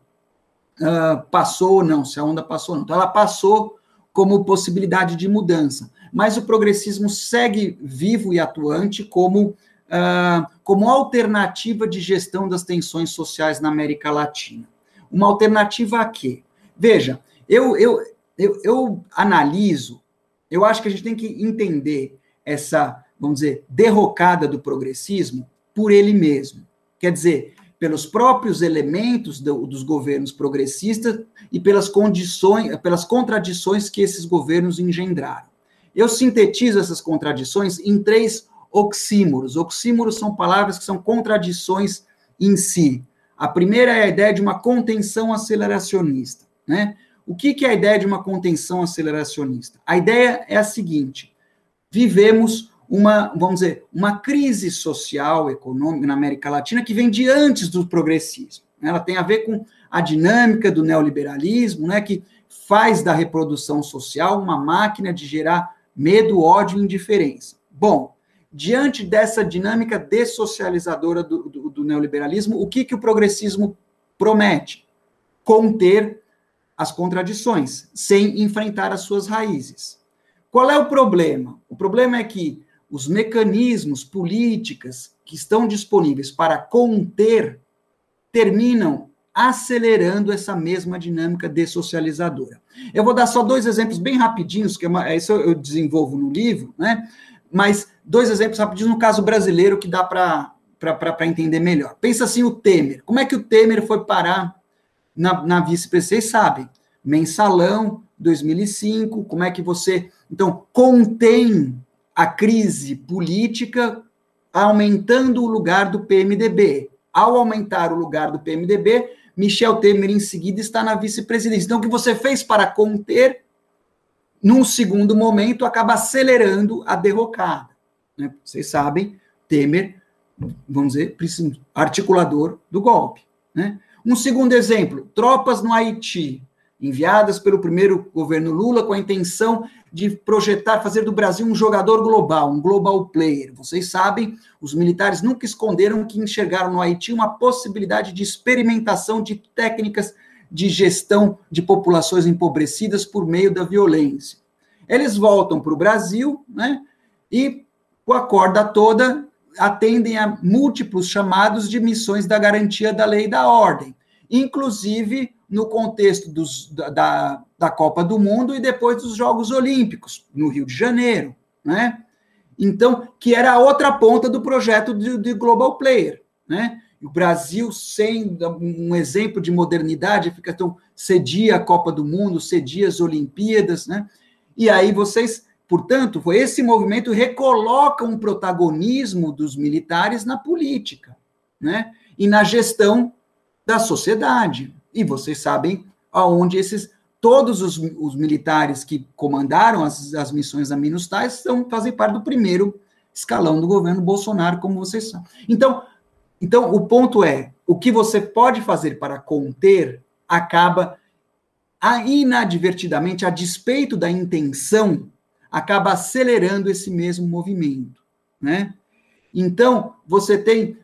uh, passou ou não, se a onda passou ou não. Então, ela passou como possibilidade de mudança, mas o progressismo segue vivo e atuante como, uh, como alternativa de gestão das tensões sociais na América Latina. Uma alternativa a quê? Veja, eu, eu, eu, eu analiso, eu acho que a gente tem que entender essa vamos dizer, derrocada do progressismo por ele mesmo. Quer dizer, pelos próprios elementos do, dos governos progressistas e pelas condições, pelas contradições que esses governos engendraram. Eu sintetizo essas contradições em três oxímoros. Oxímoros são palavras que são contradições em si. A primeira é a ideia de uma contenção aceleracionista. Né? O que, que é a ideia de uma contenção aceleracionista? A ideia é a seguinte: vivemos uma, vamos dizer, uma crise social, econômica na América Latina que vem de antes do progressismo. Ela tem a ver com a dinâmica do neoliberalismo, né, que faz da reprodução social uma máquina de gerar medo, ódio e indiferença. Bom, diante dessa dinâmica dessocializadora do, do, do neoliberalismo, o que, que o progressismo promete? Conter as contradições, sem enfrentar as suas raízes. Qual é o problema? O problema é que os mecanismos, políticas que estão disponíveis para conter, terminam acelerando essa mesma dinâmica dessocializadora. Eu vou dar só dois exemplos bem rapidinhos, que é uma, isso eu desenvolvo no livro, né? Mas dois exemplos rapidinhos no caso brasileiro que dá para entender melhor. Pensa assim o Temer. Como é que o Temer foi parar na, na vice-presidência? Vocês sabem. Mensalão, 2005, como é que você, então, contém a crise política aumentando o lugar do PMDB. Ao aumentar o lugar do PMDB, Michel Temer em seguida está na vice-presidência. Então, o que você fez para conter, num segundo momento, acaba acelerando a derrocada. Né? Vocês sabem, Temer, vamos dizer, articulador do golpe. Né? Um segundo exemplo: tropas no Haiti, enviadas pelo primeiro governo Lula com a intenção de projetar, fazer do Brasil um jogador global, um global player. Vocês sabem, os militares nunca esconderam que enxergaram no Haiti uma possibilidade de experimentação de técnicas de gestão de populações empobrecidas por meio da violência. Eles voltam para o Brasil, né? E com a corda toda atendem a múltiplos chamados de missões da garantia da lei e da ordem, inclusive no contexto dos, da, da Copa do Mundo e depois dos Jogos Olímpicos, no Rio de Janeiro, né? Então, que era a outra ponta do projeto de, de Global Player, né? O Brasil, sendo um exemplo de modernidade, fica tão, cedia a Copa do Mundo, cedia as Olimpíadas, né? E aí vocês, portanto, foi esse movimento recoloca um protagonismo dos militares na política, né? E na gestão da sociedade. E vocês sabem aonde esses todos os, os militares que comandaram as, as missões da MINUSTAH estão, fazem parte do primeiro escalão do governo Bolsonaro, como vocês sabem. Então, então, o ponto é, o que você pode fazer para conter acaba inadvertidamente, a despeito da intenção, acaba acelerando esse mesmo movimento, né? Então, você tem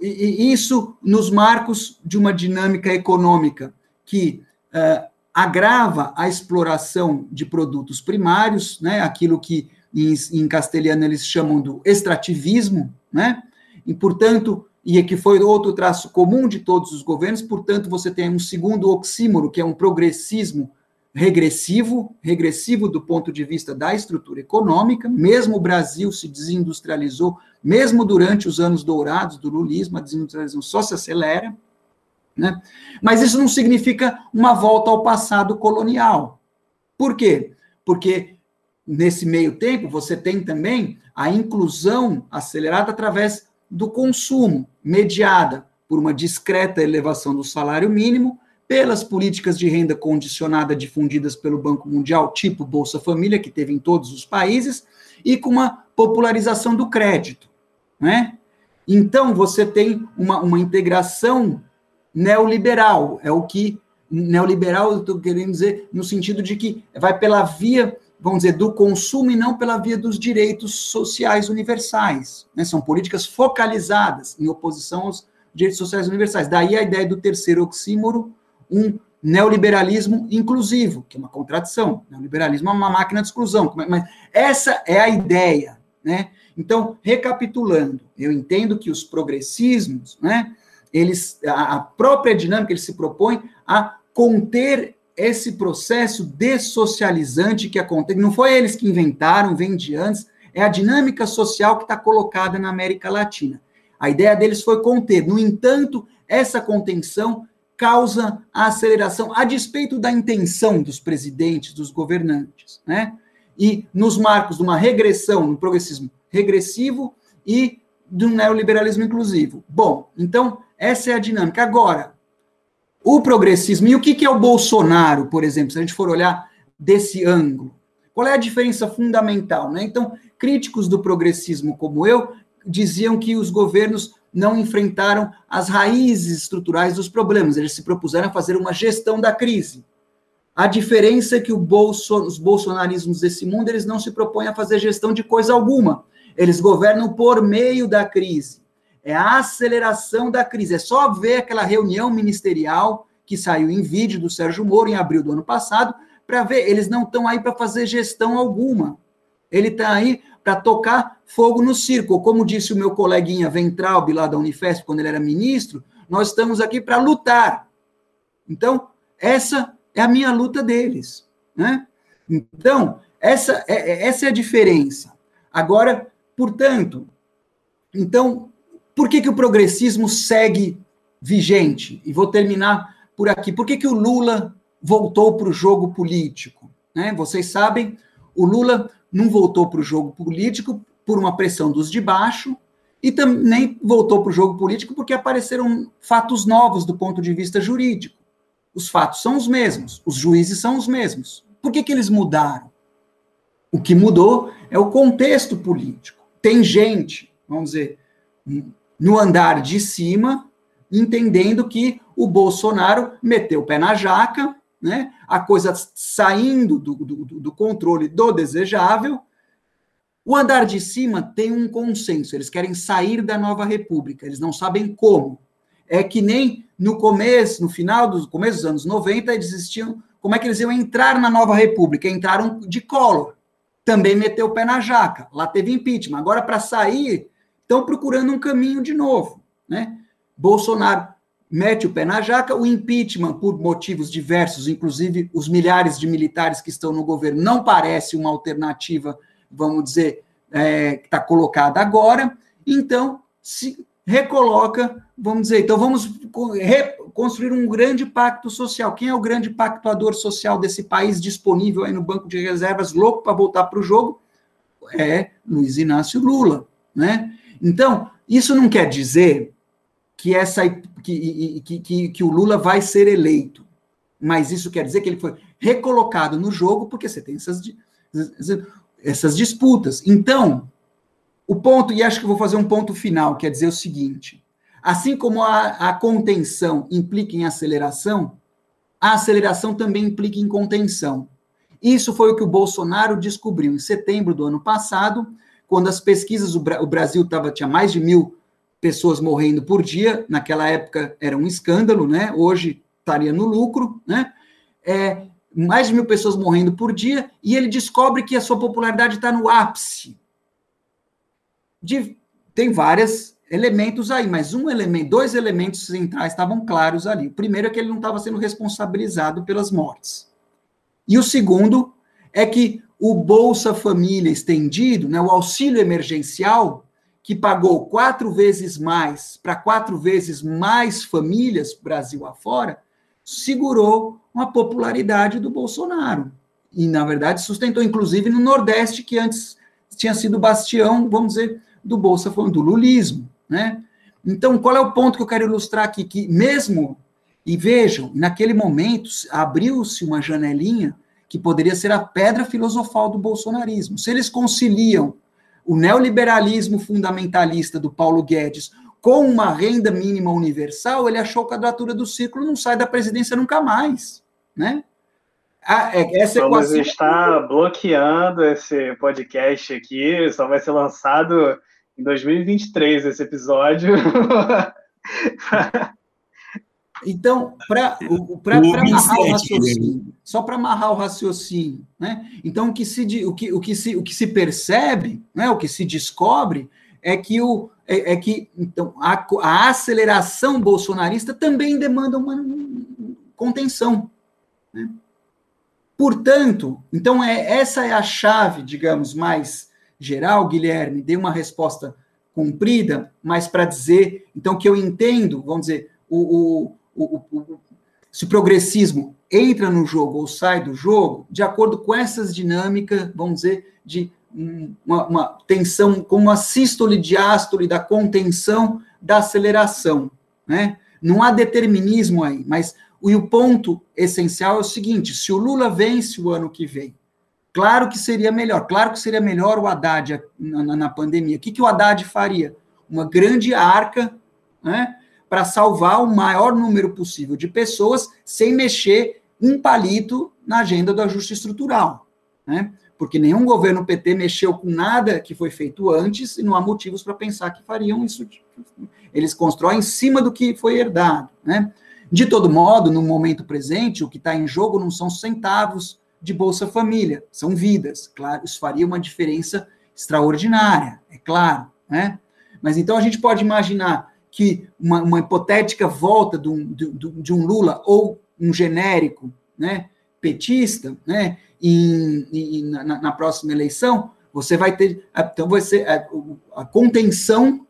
isso nos marcos de uma dinâmica econômica que uh, agrava a exploração de produtos primários, né, aquilo que em, em, castelhano eles chamam do extrativismo, né, e portanto, e que foi outro traço comum de todos os governos, portanto, você tem um segundo oxímoro, que é um progressismo regressivo, regressivo do ponto de vista da estrutura econômica, mesmo o Brasil se desindustrializou, mesmo durante os anos dourados do lulismo, a desindustrialização só se acelera, né? Mas isso não significa uma volta ao passado colonial. Por quê? Porque nesse meio tempo você tem também a inclusão acelerada através do consumo, mediada por uma discreta elevação do salário mínimo, pelas políticas de renda condicionada difundidas pelo Banco Mundial, tipo Bolsa Família, que teve em todos os países, e com uma popularização do crédito. Né? Então, você tem uma, uma integração neoliberal, é o que. Neoliberal, eu estou querendo dizer, no sentido de que vai pela via, vamos dizer, do consumo e não pela via dos direitos sociais universais. Né? São políticas focalizadas em oposição aos direitos sociais universais. Daí a ideia do terceiro oxímoro, um neoliberalismo inclusivo, que é uma contradição. Neoliberalismo é uma máquina de exclusão. É, mas essa é a ideia. Né? Então, recapitulando, eu entendo que os progressismos, né, eles, a própria dinâmica, eles se propõem a conter esse processo dessocializante que acontece. Não foi eles que inventaram, vem de antes, é a dinâmica social que está colocada na América Latina. A ideia deles foi conter. No entanto, essa contenção causa a aceleração, a despeito da intenção dos presidentes, dos governantes, né? E nos marcos de uma regressão, no progressismo regressivo e do neoliberalismo inclusivo. Bom, então, essa é a dinâmica. Agora, o progressismo, e o que, que é o Bolsonaro, por exemplo, se a gente for olhar desse ângulo? Qual é a diferença fundamental? Né? Então, críticos do progressismo como eu diziam que os governos não enfrentaram as raízes estruturais dos problemas, eles se propuseram a fazer uma gestão da crise. A diferença é que os bolsonarismos desse mundo, eles não se propõem a fazer gestão de coisa alguma. Eles governam por meio da crise. É a aceleração da crise. É só ver aquela reunião ministerial que saiu em vídeo do Sérgio Moro em abril do ano passado, para ver, eles não estão aí para fazer gestão alguma. Ele está aí para tocar fogo no circo. Como disse o meu coleguinha Ventralbi lá da Unifesp, quando ele era ministro, nós estamos aqui para lutar. Então, essa é a minha luta deles. Né? Então, essa é, é essa é a diferença. Agora, portanto, então, por que, que o progressismo segue vigente? E vou terminar por aqui. Por que, que o Lula voltou para o jogo político? Né? Vocês sabem, o Lula não voltou para o jogo político por uma pressão dos de baixo e também voltou para o jogo político porque apareceram fatos novos do ponto de vista jurídico. Os fatos são os mesmos, os juízes são os mesmos. Por que, que eles mudaram? O que mudou é o contexto político. Tem gente, vamos dizer, no andar de cima, entendendo que o Bolsonaro meteu o pé na jaca, né? a coisa saindo do, do, do controle do desejável. O andar de cima tem um consenso, eles querem sair da nova república, eles não sabem como. É que nem no começo, no final dos começo dos anos 90, eles existiam, como é que eles iam entrar na nova república? Entraram de Collor. Também meteu o pé na jaca. Lá teve impeachment. Agora, para sair, estão procurando um caminho de novo. Né? Bolsonaro mete o pé na jaca, o impeachment, por motivos diversos, inclusive os milhares de militares que estão no governo, não parece uma alternativa, vamos dizer, é, que está colocada agora, então se recoloca, vamos dizer, então vamos construir um grande pacto social. Quem é o grande pactuador social desse país disponível aí no banco de reservas, louco para voltar para o jogo? É Luiz Inácio Lula, né? Então, isso não quer dizer que, essa, que, que, que, que o Lula vai ser eleito. Mas isso quer dizer que ele foi recolocado no jogo porque você tem essas, essas disputas. Então, o ponto, e acho que vou fazer um ponto final, quer dizer o seguinte: assim como a, a contenção implica em aceleração, a aceleração também implica em contenção. Isso foi o que o Bolsonaro descobriu em setembro do ano passado, quando as pesquisas, o, Brasil tava, tinha mais de mil pessoas morrendo por dia, naquela época era um escândalo, né? Hoje estaria no lucro, né? É, mais de mil pessoas morrendo por dia, e ele descobre que a sua popularidade está no ápice. De, tem vários elementos aí, mas um elemento, dois elementos centrais estavam claros ali. O primeiro é que ele não estava sendo responsabilizado pelas mortes. E o segundo é que o Bolsa Família estendido, né, o auxílio emergencial, que pagou quatro vezes mais para quatro vezes mais famílias Brasil afora, segurou uma popularidade do Bolsonaro. E, na verdade, sustentou, inclusive, no Nordeste, que antes tinha sido bastião, vamos dizer, do Bolsa do lulismo. Né? Então, qual é o ponto que eu quero ilustrar aqui? Que mesmo E vejam, naquele momento abriu-se uma janelinha que poderia ser a pedra filosofal do bolsonarismo. Se eles conciliam o neoliberalismo fundamentalista do Paulo Guedes com uma renda mínima universal, ele achou a quadratura do círculo não sai da presidência nunca mais, né? Ah, é, essa Vamos equação... estar bloqueando esse podcast aqui, só vai ser lançado em 2023 esse episódio. Então, para amarrar o raciocínio, só para amarrar o raciocínio, né? Então, o que se, o que, o que se, o que se percebe, né? o que se descobre, é que, o, é, é que então, a, a, aceleração bolsonarista também demanda uma contenção. Né? Portanto, então, é, essa é a chave, digamos, mais geral, Guilherme, dei uma resposta comprida, mas para dizer, então, que eu entendo, vamos dizer, o, o, o, se o progressismo entra no jogo ou sai do jogo, de acordo com essas dinâmicas, vamos dizer, de uma, uma tensão, com uma sístole diástole da contenção da aceleração, né? Não há determinismo aí, mas o, o ponto essencial é o seguinte: se o Lula vence o ano que vem, claro que seria melhor, claro que seria melhor o Haddad na, na pandemia. O que, que o Haddad faria? Uma grande arca, né? Para salvar o maior número possível de pessoas sem mexer um palito na agenda do ajuste estrutural, né? Porque nenhum governo PT mexeu com nada que foi feito antes e não há motivos para pensar que fariam isso. Eles constroem em cima do que foi herdado, né? De todo modo, no momento presente, o que está em jogo não são centavos de Bolsa Família, são vidas. Claro, isso faria uma diferença extraordinária, é claro, né? Mas então a gente pode imaginar que uma, uma hipotética volta de um, de, de um, Lula ou um genérico né, petista né, em, em, na, na, próxima eleição, você vai ter. Então, vai ser a, a contenção,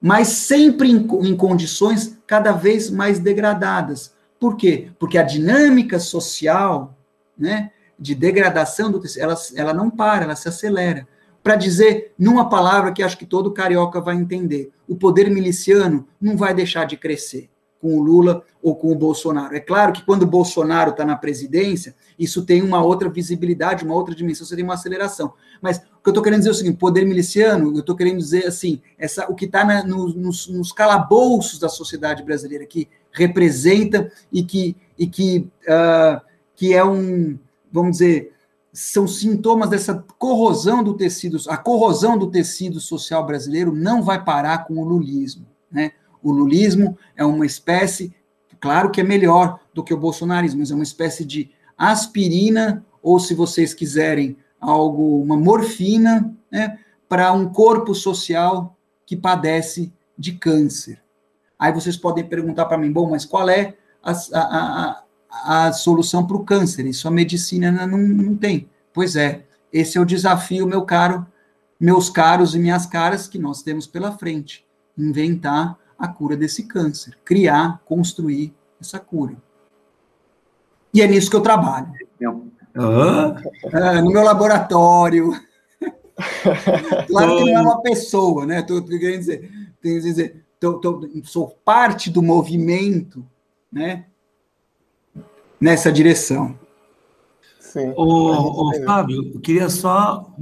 mas sempre em, em condições cada vez mais degradadas. Por quê? Porque a dinâmica social né, de degradação do ela, ela não para, ela se acelera para dizer, numa palavra que acho que todo carioca vai entender, o poder miliciano não vai deixar de crescer com o Lula ou com o Bolsonaro. É claro que quando o Bolsonaro está na presidência, isso tem uma outra visibilidade, uma outra dimensão, você tem uma aceleração. Mas o que eu estou querendo dizer é o seguinte: poder miliciano, eu estou querendo dizer assim, essa, o que está no, nos, nos calabouços da sociedade brasileira, que representa e que, e que, uh, que é um, vamos dizer, são sintomas dessa corrosão do tecido, a corrosão do tecido social brasileiro não vai parar com o lulismo, né? O lulismo é uma espécie, claro que é melhor do que o bolsonarismo, mas é uma espécie de aspirina ou se vocês quiserem algo, uma morfina, né, para um corpo social que padece de câncer. Aí vocês podem perguntar para mim, bom, mas qual é a, a, a solução para o câncer. Isso a medicina não, não tem. Pois é, esse é o desafio, meu caro, meus caros e minhas caras, que nós temos pela frente. Inventar a cura desse câncer, criar, construir essa cura. E é nisso que eu trabalho. É, no meu laboratório. claro que não é uma pessoa, né? Estou querendo dizer, tenho que dizer tô, tô, sou parte do movimento, né? Nessa direção. Sim. Ô, ô, Fábio, eu queria só.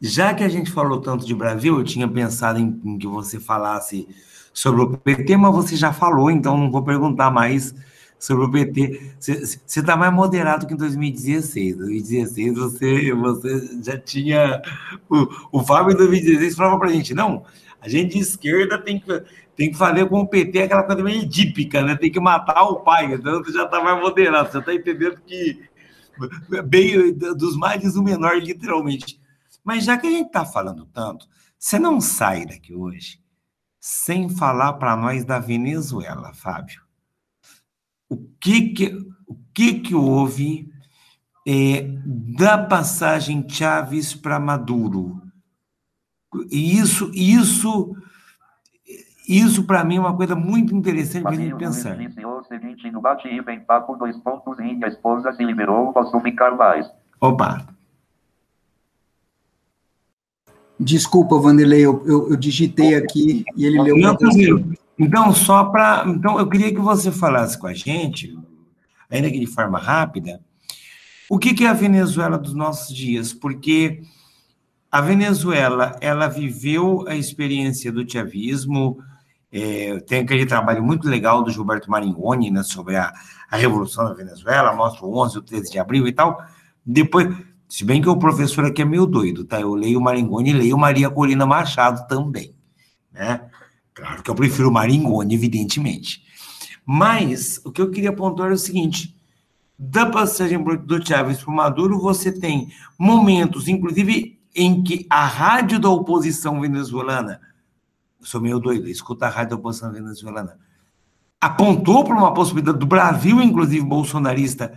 Já que a gente falou tanto de Brasil, eu tinha pensado em, em que você falasse sobre o PT, mas você já falou, então não vou perguntar mais sobre o PT. Você está mais moderado que em 2016. Em 2016 você, você já tinha. O, o Fábio em 2016 falava para a gente: não, a gente de esquerda tem que tem que fazer com o PT aquela coisa meio edípica, né? Tem que matar o pai, então você já está mais moderado, você está entendendo que bem dos males o menor, literalmente. Mas já que a gente está falando tanto, você não sai daqui hoje sem falar para nós da Venezuela, Fábio. O que que, o que, que houve é, da passagem Chaves para Maduro? E isso, isso isso, para mim, é uma coisa muito interessante para a gente pensar. o seguinte, no bate e vem papo, dois pontos, minha esposa se liberou, posso ficar mais. Opa! Desculpa, Vanderlei, eu, eu, eu digitei aqui e ele leu. Não. Então, só para. Então, eu queria que você falasse com a gente, ainda que de forma rápida, o que, que é a Venezuela dos nossos dias? Porque a Venezuela, ela viveu a experiência do chavismo, é, tem aquele trabalho muito legal do Gilberto Maringoni né, sobre a, a Revolução da Venezuela, mostra o 11 e o 13 de abril e tal. Depois, se bem que o professor aqui é meio doido, tá? Eu leio Maringoni e leio Maria Corina Machado também, né? Claro que eu prefiro Maringoni, evidentemente. Mas o que eu queria pontuar é o seguinte: da passagem do Chávez para o Maduro, você tem momentos, inclusive, em que a rádio da oposição venezuelana, sou meio doido, escuta a rádio oposição venezuelana, apontou para uma possibilidade do Brasil, inclusive bolsonarista,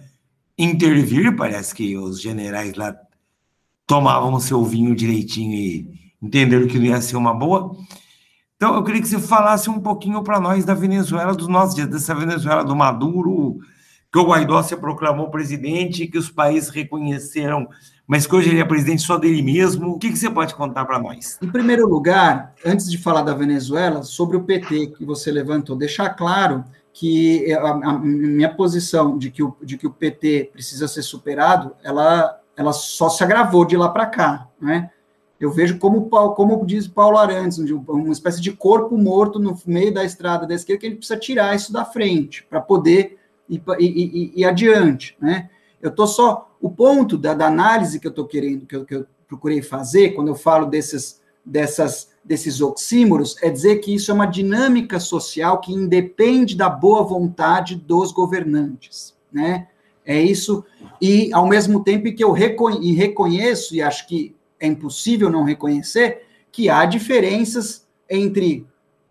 intervir. Parece que os generais lá tomavam seu vinho direitinho e entenderam que não ia ser uma boa. Então, eu queria que você falasse um pouquinho para nós da Venezuela dos nossos dias, dessa Venezuela do Maduro, que o Guaidó se proclamou presidente, que os países reconheceram, mas que hoje ele é presidente só dele mesmo. O que, que você pode contar para nós? Em primeiro lugar, antes de falar da Venezuela, sobre o PT que você levantou, deixar claro que a, a minha posição de que, o, de que o PT precisa ser superado, ela, ela só se agravou de lá para cá, né? Eu vejo como, como diz Paulo Arantes, uma espécie de corpo morto no meio da estrada da esquerda que ele precisa tirar isso da frente para poder e, e, e, adiante, né? Eu estou só o ponto da, da, análise que eu estou querendo, que eu, que eu, procurei fazer quando eu falo desses, dessas, desses oxímoros, é dizer que isso é uma dinâmica social que independe da boa vontade dos governantes, né? É isso, e ao mesmo tempo que eu reconhe reconheço, e acho que é impossível não reconhecer, que há diferenças entre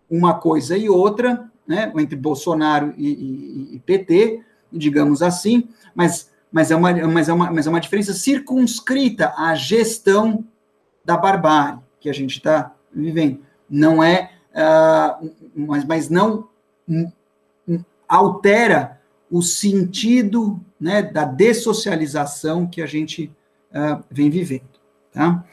uma coisa e outra, né, entre Bolsonaro e, e, e PT, digamos assim, mas, mas, é uma, mas, é uma, mas é uma diferença circunscrita à gestão da barbárie que a gente está vivendo. Não é, uh, mas, mas não altera o sentido né, da dessocialização que a gente uh, vem vivendo. Tá?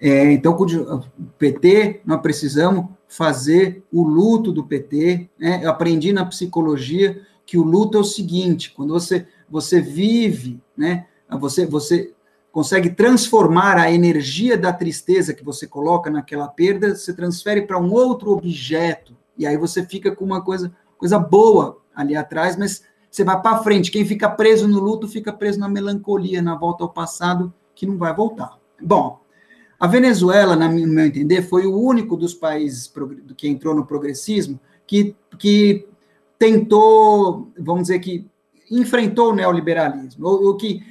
É, então, o PT, nós precisamos fazer o luto do PT. Né? Eu aprendi na psicologia que o luto é o seguinte: quando você, você vive, né? você, você consegue transformar a energia da tristeza que você coloca naquela perda, você transfere para um outro objeto, e aí você fica com uma coisa, coisa boa ali atrás, mas você vai para frente. Quem fica preso no luto fica preso na melancolia, na volta ao passado, que não vai voltar. Bom, a Venezuela, no meu entender, foi o único dos países que entrou no progressismo que, que tentou, vamos dizer que, enfrentou o neoliberalismo, ou, ou que,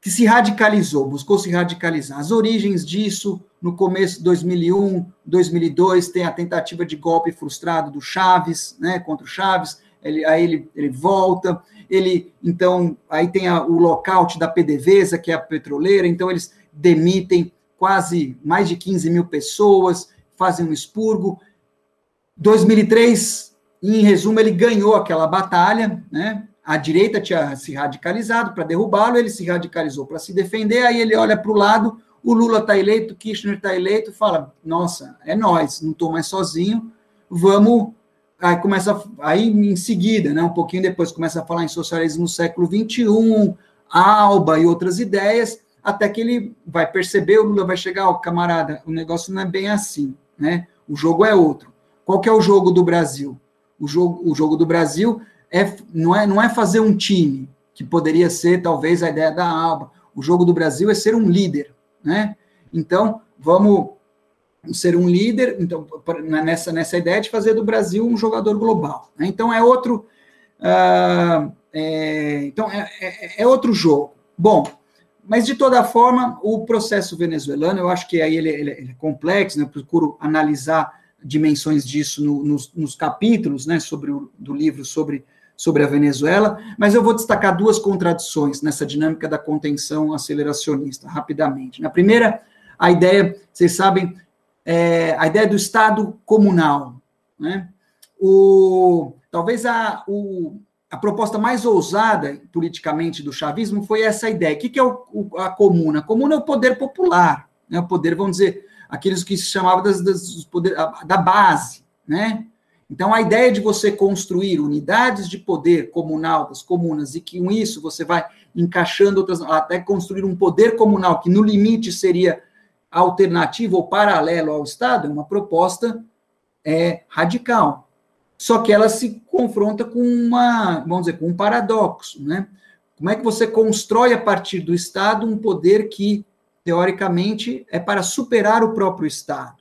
que se radicalizou, buscou se radicalizar. As origens disso, no começo de 2001, 2002, tem a tentativa de golpe frustrado do Chaves, né, contra o Chaves, ele, aí ele, ele volta, ele, então, aí tem a, o lockout da PDVSA, que é a petroleira, então eles demitem quase mais de 15 mil pessoas, fazem um expurgo. 2003, em resumo, ele ganhou aquela batalha, né? A direita tinha se radicalizado para derrubá-lo, ele se radicalizou para se defender, aí ele olha para o lado, o Lula está eleito, o Kirchner está eleito, fala, nossa, é nós, não estou mais sozinho, vamos... Aí começa, aí em seguida, né, um pouquinho depois, começa a falar em socialismo no século XXI, Alba e outras ideias, até que ele vai perceber, o Lula vai chegar, ó, oh, camarada, o negócio não é bem assim, né? O jogo é outro. Qual que é o jogo do Brasil? O jogo, o jogo do Brasil é, não, é, não é fazer um time, que poderia ser talvez a ideia da Alba. O jogo do Brasil é ser um líder, né? Então, vamos ser um líder, então, nessa, nessa ideia de fazer do Brasil um jogador global. Né? Então, é outro. Uh, é, então, é, é, é outro jogo. Bom, mas, de toda forma, o processo venezuelano, eu acho que aí ele, ele, ele é complexo, né? eu procuro analisar dimensões disso no, nos, nos, capítulos né, sobre o, do livro sobre, sobre a Venezuela, mas eu vou destacar duas contradições nessa dinâmica da contenção aceleracionista, rapidamente. Na primeira, a ideia, vocês sabem, é, a ideia do Estado comunal. Né? O, talvez a, o, a proposta mais ousada politicamente do chavismo foi essa ideia. O que é a comuna? A comuna é o poder popular, né? o poder, vamos dizer, aqueles que se chamavam das, das poder, da base, né? Então, a ideia de você construir unidades de poder comunal das comunas e que com isso você vai encaixando outras, até construir um poder comunal que no limite seria alternativo ou paralelo ao Estado, é uma proposta é, radical. Só que ela se confronta com uma, vamos dizer, com um paradoxo, né? Como é que você constrói a partir do Estado um poder que, teoricamente, é para superar o próprio Estado?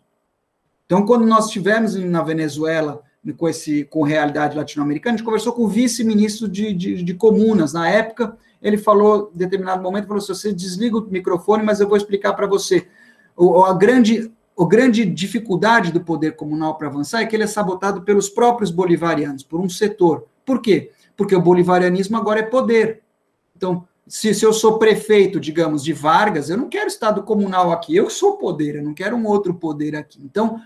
Então, quando nós estivemos na Venezuela com, esse, com realidade latino-americana, a gente conversou com o vice-ministro de, de, de, comunas. Na época, ele falou, em determinado momento, falou assim, você desliga o microfone, mas eu vou explicar para você. O, a grande a grande dificuldade do poder comunal para avançar é que ele é sabotado pelos próprios bolivarianos, por um setor. Por quê? Porque o bolivarianismo agora é poder. Então, se, se eu sou prefeito, digamos, de Vargas, eu não quero Estado comunal aqui, eu sou poder, eu não quero um outro poder aqui. Então,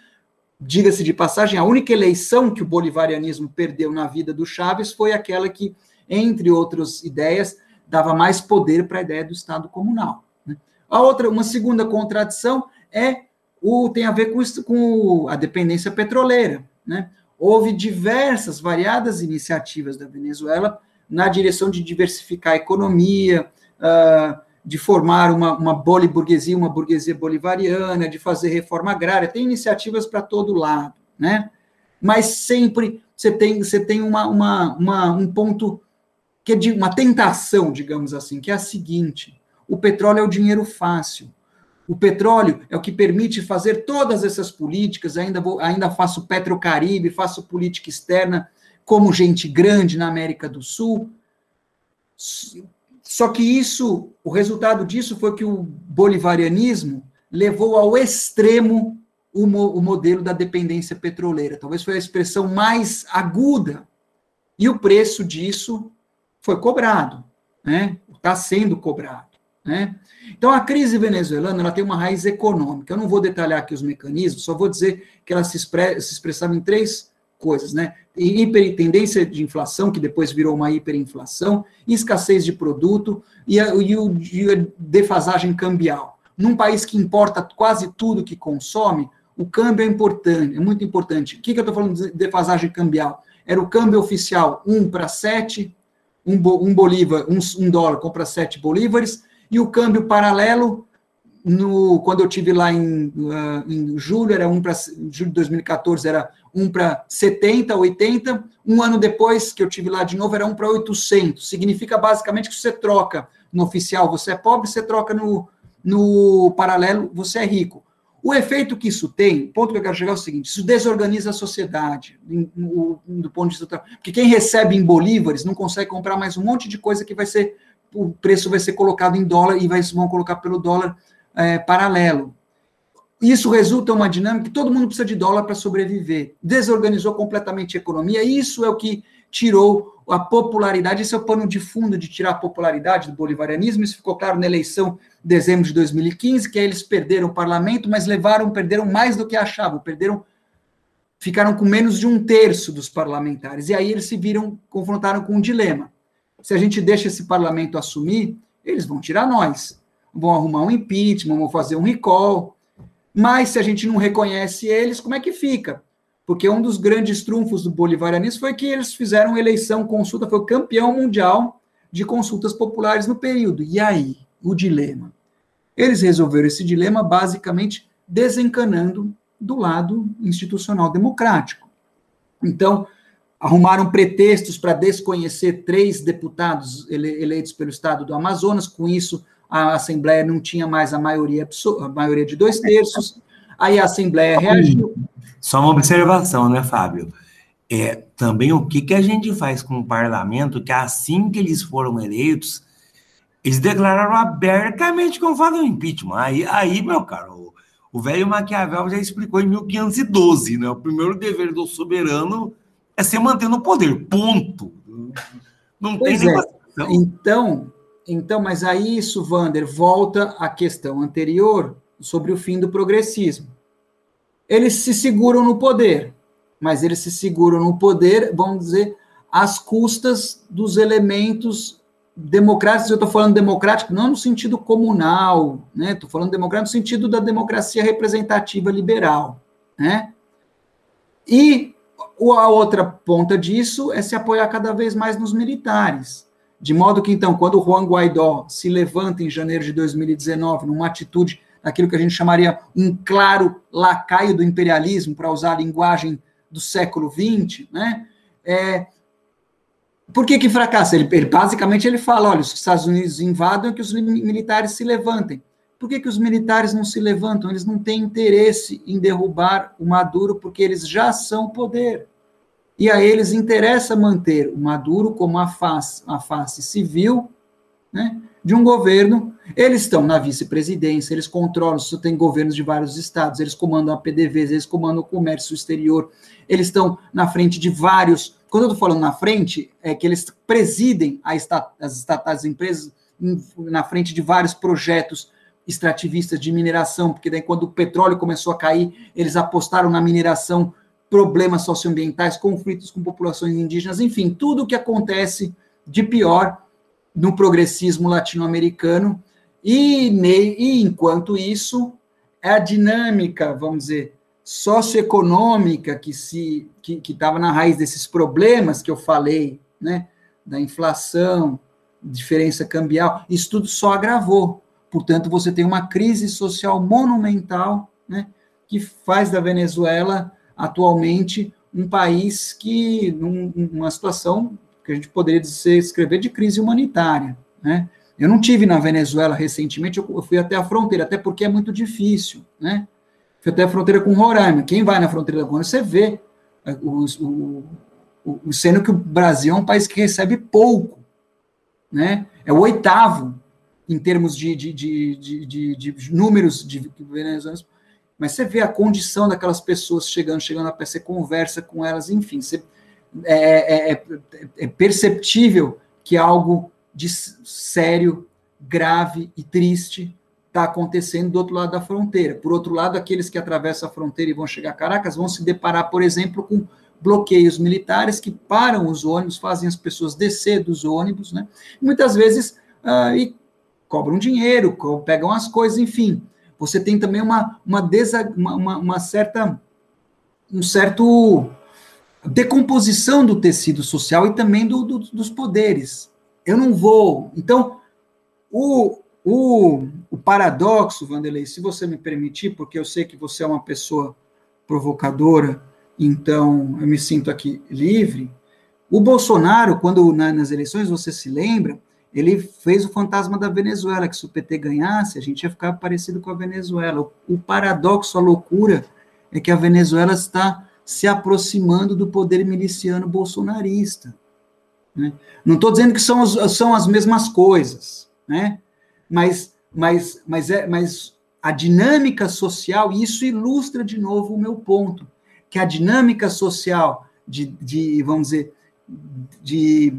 diga-se de passagem, a única eleição que o bolivarianismo perdeu na vida do Chaves foi aquela que, entre outras ideias, dava mais poder para a ideia do Estado comunal. Né? A outra, uma segunda contradição é o, tem a ver com, isso, com a dependência petroleira. Né? Houve diversas, variadas iniciativas da Venezuela na direção de diversificar a economia, uh, de formar uma, uma boliburguesia, uma burguesia bolivariana, de fazer reforma agrária. Tem iniciativas para todo lado, né? Mas sempre você tem, você tem uma, uma, uma, um ponto que é de uma tentação, digamos assim, que é a seguinte: o petróleo é o dinheiro fácil. O petróleo é o que permite fazer todas essas políticas. Ainda, vou, ainda faço Petrocaribe, faço política externa como gente grande na América do Sul. Só que isso, o resultado disso foi que o bolivarianismo levou ao extremo o, mo, o modelo da dependência petroleira. Talvez foi a expressão mais aguda. E o preço disso foi cobrado, né? Está sendo cobrado, né? Então, a crise venezuelana ela tem uma raiz econômica. Eu não vou detalhar aqui os mecanismos, só vou dizer que ela se, expre se expressava em três coisas, né? Hiper, tendência de inflação, que depois virou uma hiperinflação, escassez de produto e a, e, o, e a defasagem cambial. Num país que importa quase tudo que consome, o câmbio é importante, é muito importante. O que, que eu estou falando de defasagem cambial? Era o câmbio oficial 1 para 7, um, um bolívar, um, um dólar compra 7 bolívares, e o câmbio paralelo, no, quando eu tive lá em, uh, em julho, era um para julho de 2014 era um para 70, 80. Um ano depois que eu tive lá de novo era um para 800. Significa basicamente que você troca no oficial, você é pobre, você troca no, no paralelo, você é rico. O efeito que isso tem, o ponto que eu quero chegar é o seguinte: isso desorganiza a sociedade, do ponto de vista. Porque quem recebe em bolívares não consegue comprar mais um monte de coisa que vai ser o preço vai ser colocado em dólar e vai, vão colocar pelo dólar é, paralelo. Isso resulta em uma dinâmica que todo mundo precisa de dólar para sobreviver. Desorganizou completamente a economia. Isso é o que tirou a popularidade. Esse é o pano de fundo de tirar a popularidade do bolivarianismo. Isso ficou claro na eleição de dezembro de 2015, que aí eles perderam o parlamento, mas levaram, perderam mais do que achavam. Perderam, ficaram com menos de um terço dos parlamentares. E aí eles se viram, confrontaram com um dilema se a gente deixa esse parlamento assumir, eles vão tirar nós. Vão arrumar um impeachment, vão fazer um recall. Mas se a gente não reconhece eles, como é que fica? Porque um dos grandes trunfos do bolivarianismo foi que eles fizeram eleição, consulta, foi o campeão mundial de consultas populares no período. E aí, o dilema? Eles resolveram esse dilema basicamente desencanando do lado institucional democrático. Então, arrumaram pretextos para desconhecer três deputados ele, eleitos pelo estado do Amazonas, com isso a Assembleia não tinha mais a maioria, a maioria de dois terços, aí a Assembleia reagiu. Só uma observação, né, Fábio? É, também o que, que a gente faz com o parlamento, que assim que eles foram eleitos, eles declararam abertamente como fazem o impeachment. Aí, aí, meu caro, o velho Maquiavel já explicou em 1512, né? O primeiro dever do soberano é se manter no poder, ponto. Não pois tem é. Então, então, mas aí isso, Vander, volta à questão anterior sobre o fim do progressismo. Eles se seguram no poder, mas eles se seguram no poder, vamos dizer, às custas dos elementos democráticos. Eu estou falando democrático não no sentido comunal, né? Estou falando democrático no sentido da democracia representativa liberal, né? E a outra ponta disso é se apoiar cada vez mais nos militares. De modo que, então, quando o Juan Guaidó se levanta em janeiro de 2019, numa atitude daquilo que a gente chamaria um claro lacaio do imperialismo, para usar a linguagem do século XX, né? É, por que que fracassa? Ele, ele, basicamente ele fala, olha, os Estados Unidos invadam que os militares se levantem. Por que, que os militares não se levantam? Eles não têm interesse em derrubar o Maduro porque eles já são poder. E a eles interessa manter o Maduro como a face, a face civil né, de um governo. Eles estão na vice-presidência, eles controlam, se tem governos de vários estados, eles comandam a PDVs, eles comandam o comércio exterior, eles estão na frente de vários. Quando eu estou falando na frente, é que eles presidem as estatais empresas na frente de vários projetos extrativistas de mineração, porque daí quando o petróleo começou a cair, eles apostaram na mineração, problemas socioambientais, conflitos com populações indígenas, enfim, tudo o que acontece de pior no progressismo latino-americano. E, e enquanto isso, é a dinâmica, vamos dizer, socioeconômica que se que estava na raiz desses problemas que eu falei, né, da inflação, diferença cambial, isso tudo só agravou. Portanto, você tem uma crise social monumental, né, que faz da Venezuela atualmente um país que, numa situação que a gente poderia dizer, escrever de crise humanitária, né? Eu não tive na Venezuela recentemente, eu fui até a fronteira, até porque é muito difícil, né? Fui até a fronteira com Roraima. Quem vai na fronteira com Roraima, você vê o, o, o, o, sendo que o Brasil é um país que recebe pouco, né? É o oitavo em termos de, de, de, de números de venezuelanos, mas você vê a condição daquelas pessoas chegando, chegando a pé, você conversa com elas, enfim, você, é, é, é, é perceptível que algo de sério, grave e triste está acontecendo do outro lado da fronteira. Por outro lado, aqueles que atravessam a fronteira e vão chegar a Caracas vão se deparar, por exemplo, com bloqueios militares que param os ônibus, fazem as pessoas descer dos ônibus, né? Muitas vezes, uh, e cobram dinheiro, pegam as coisas, enfim. Você tem também uma, uma, desa, uma, uma, certa um certo decomposição do tecido social e também do, do, dos poderes. Eu não vou. Então, o, o, o paradoxo, Vanderlei, se você me permitir, porque eu sei que você é uma pessoa provocadora, então eu me sinto aqui livre. O Bolsonaro, quando na, nas eleições, você se lembra, ele fez o fantasma da Venezuela, que se o PT ganhasse, a gente ia ficar parecido com a Venezuela. O, o paradoxo, a loucura, é que a Venezuela está se aproximando do poder miliciano bolsonarista. Né? Não estou dizendo que são, são as mesmas coisas, né? mas, mas, mas, é, mas a dinâmica social, e isso ilustra de novo o meu ponto, que a dinâmica social de, de vamos dizer, de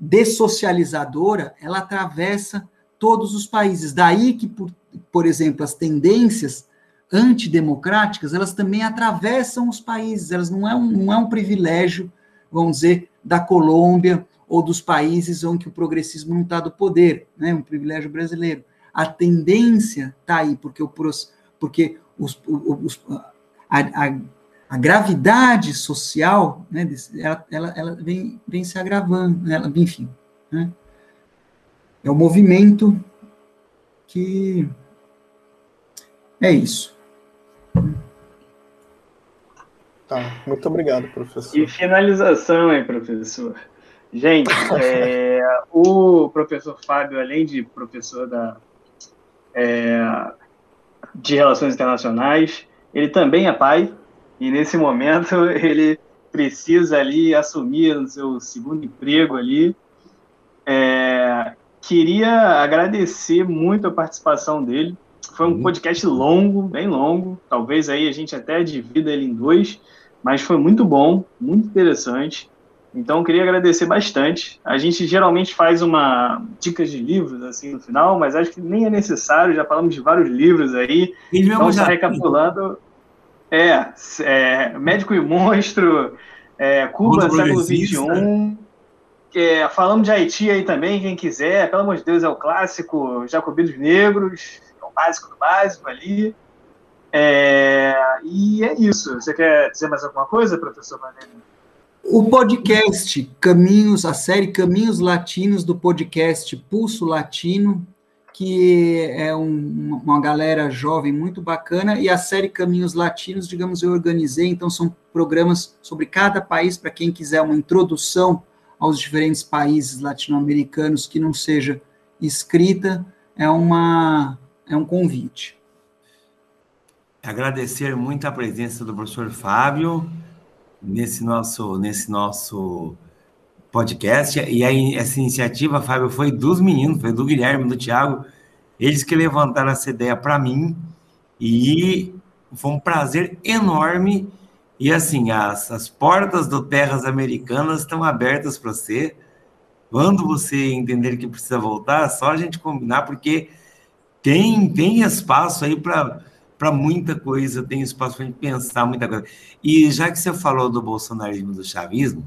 dessocializadora, ela atravessa todos os países. Daí que, por, por exemplo, as tendências antidemocráticas, elas também atravessam os países, elas não é um, não é um privilégio, vamos dizer, da Colômbia ou dos países onde o progressismo não está do poder, né, um privilégio brasileiro. A tendência está aí, porque, o, porque os, os, a, a a gravidade social, né, ela, ela, ela vem, vem se agravando, né, ela, enfim. Né, é o movimento que é isso. Tá, muito obrigado, professor. E finalização, hein, professor? Gente, é, o professor Fábio, além de professor da, é, de Relações Internacionais, ele também é pai, e nesse momento ele precisa ali assumir o seu segundo emprego ali. É, queria agradecer muito a participação dele. Foi um uhum. podcast longo, bem longo. Talvez aí a gente até divida ele em dois, mas foi muito bom, muito interessante. Então, queria agradecer bastante. A gente geralmente faz uma dicas de livros assim no final, mas acho que nem é necessário. Já falamos de vários livros aí. Então, só recapitulando, é, é Médico e Monstro, é, Cuba, século XXI. É, falamos de Haiti aí também, quem quiser. Pelo amor de Deus, é o clássico Jacobinos Negros, é o básico do básico ali. É, e é isso. Você quer dizer mais alguma coisa, professor Vanelli? O podcast Caminhos, a série Caminhos Latinos do podcast Pulso Latino, que é um, uma galera jovem muito bacana, e a série Caminhos Latinos, digamos, eu organizei, então são programas sobre cada país, para quem quiser uma introdução aos diferentes países latino-americanos que não seja escrita, é, uma, é um convite. Agradecer muito a presença do professor Fábio nesse nosso, nesse nosso podcast. E aí, essa iniciativa, Fábio, foi dos meninos, foi do Guilherme, do Thiago. Eles que levantaram essa ideia para mim. E foi um prazer enorme. E assim, as, as portas do Terras Americanas estão abertas para você. Quando você entender que precisa voltar, é só a gente combinar, porque tem, tem espaço aí para muita coisa, tem espaço para a gente pensar muita coisa. E já que você falou do bolsonarismo do chavismo,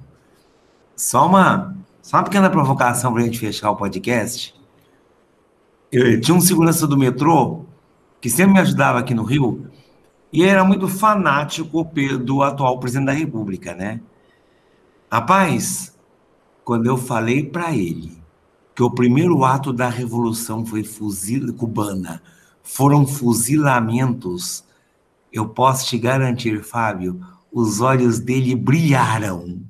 só uma, só uma pequena provocação para a gente fechar o podcast. Eu tinha um segurança do metrô que sempre me ajudava aqui no Rio e era muito fanático do atual presidente da República, né? Rapaz, quando eu falei para ele que o primeiro ato da revolução foi fuzil cubana, foram fuzilamentos, eu posso te garantir, Fábio, os olhos dele brilharam.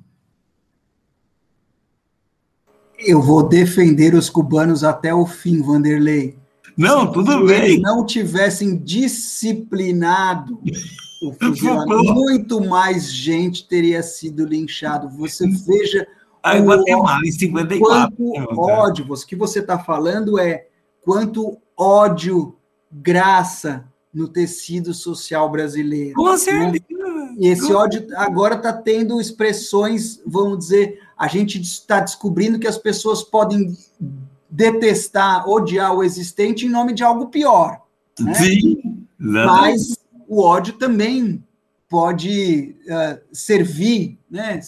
Eu vou defender os cubanos até o fim, Vanderlei. Não, tudo Se bem. Se não tivessem disciplinado o fuzilamento, muito mais gente teria sido linchado. Você veja. Ah, o, Guatemala, em 54. Quanto ódio, o que você está falando é quanto ódio, graça no tecido social brasileiro. Com né? certeza. Né? E esse ódio agora está tendo expressões, vamos dizer, a gente está descobrindo que as pessoas podem detestar, odiar o existente em nome de algo pior. Né? Sim. Mas o ódio também pode uh, servir, né,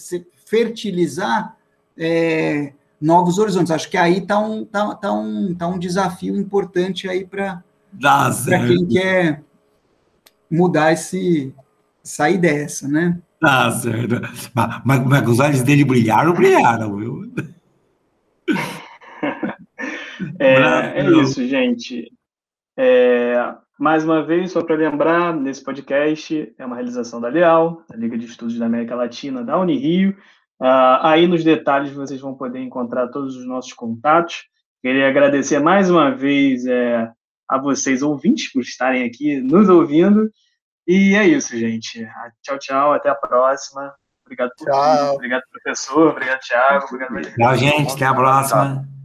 fertilizar é, novos horizontes. Acho que aí está um, tá, tá um, tá um desafio importante aí para quem quer mudar esse, sair dessa, né? Tá certo. Mas, mas, mas os olhos dele brilharam, brilharam, viu? É, é isso, gente. É, mais uma vez, só para lembrar, nesse podcast é uma realização da Leal, da Liga de Estudos da América Latina, da Unirio. Uh, aí nos detalhes vocês vão poder encontrar todos os nossos contatos. Queria agradecer mais uma vez é, a vocês, ouvintes, por estarem aqui nos ouvindo. E é isso, gente. Tchau, tchau. Até a próxima. Obrigado por tchau. Obrigado, professor. Obrigado, Thiago. Obrigado, Tchau, gente. Até a próxima.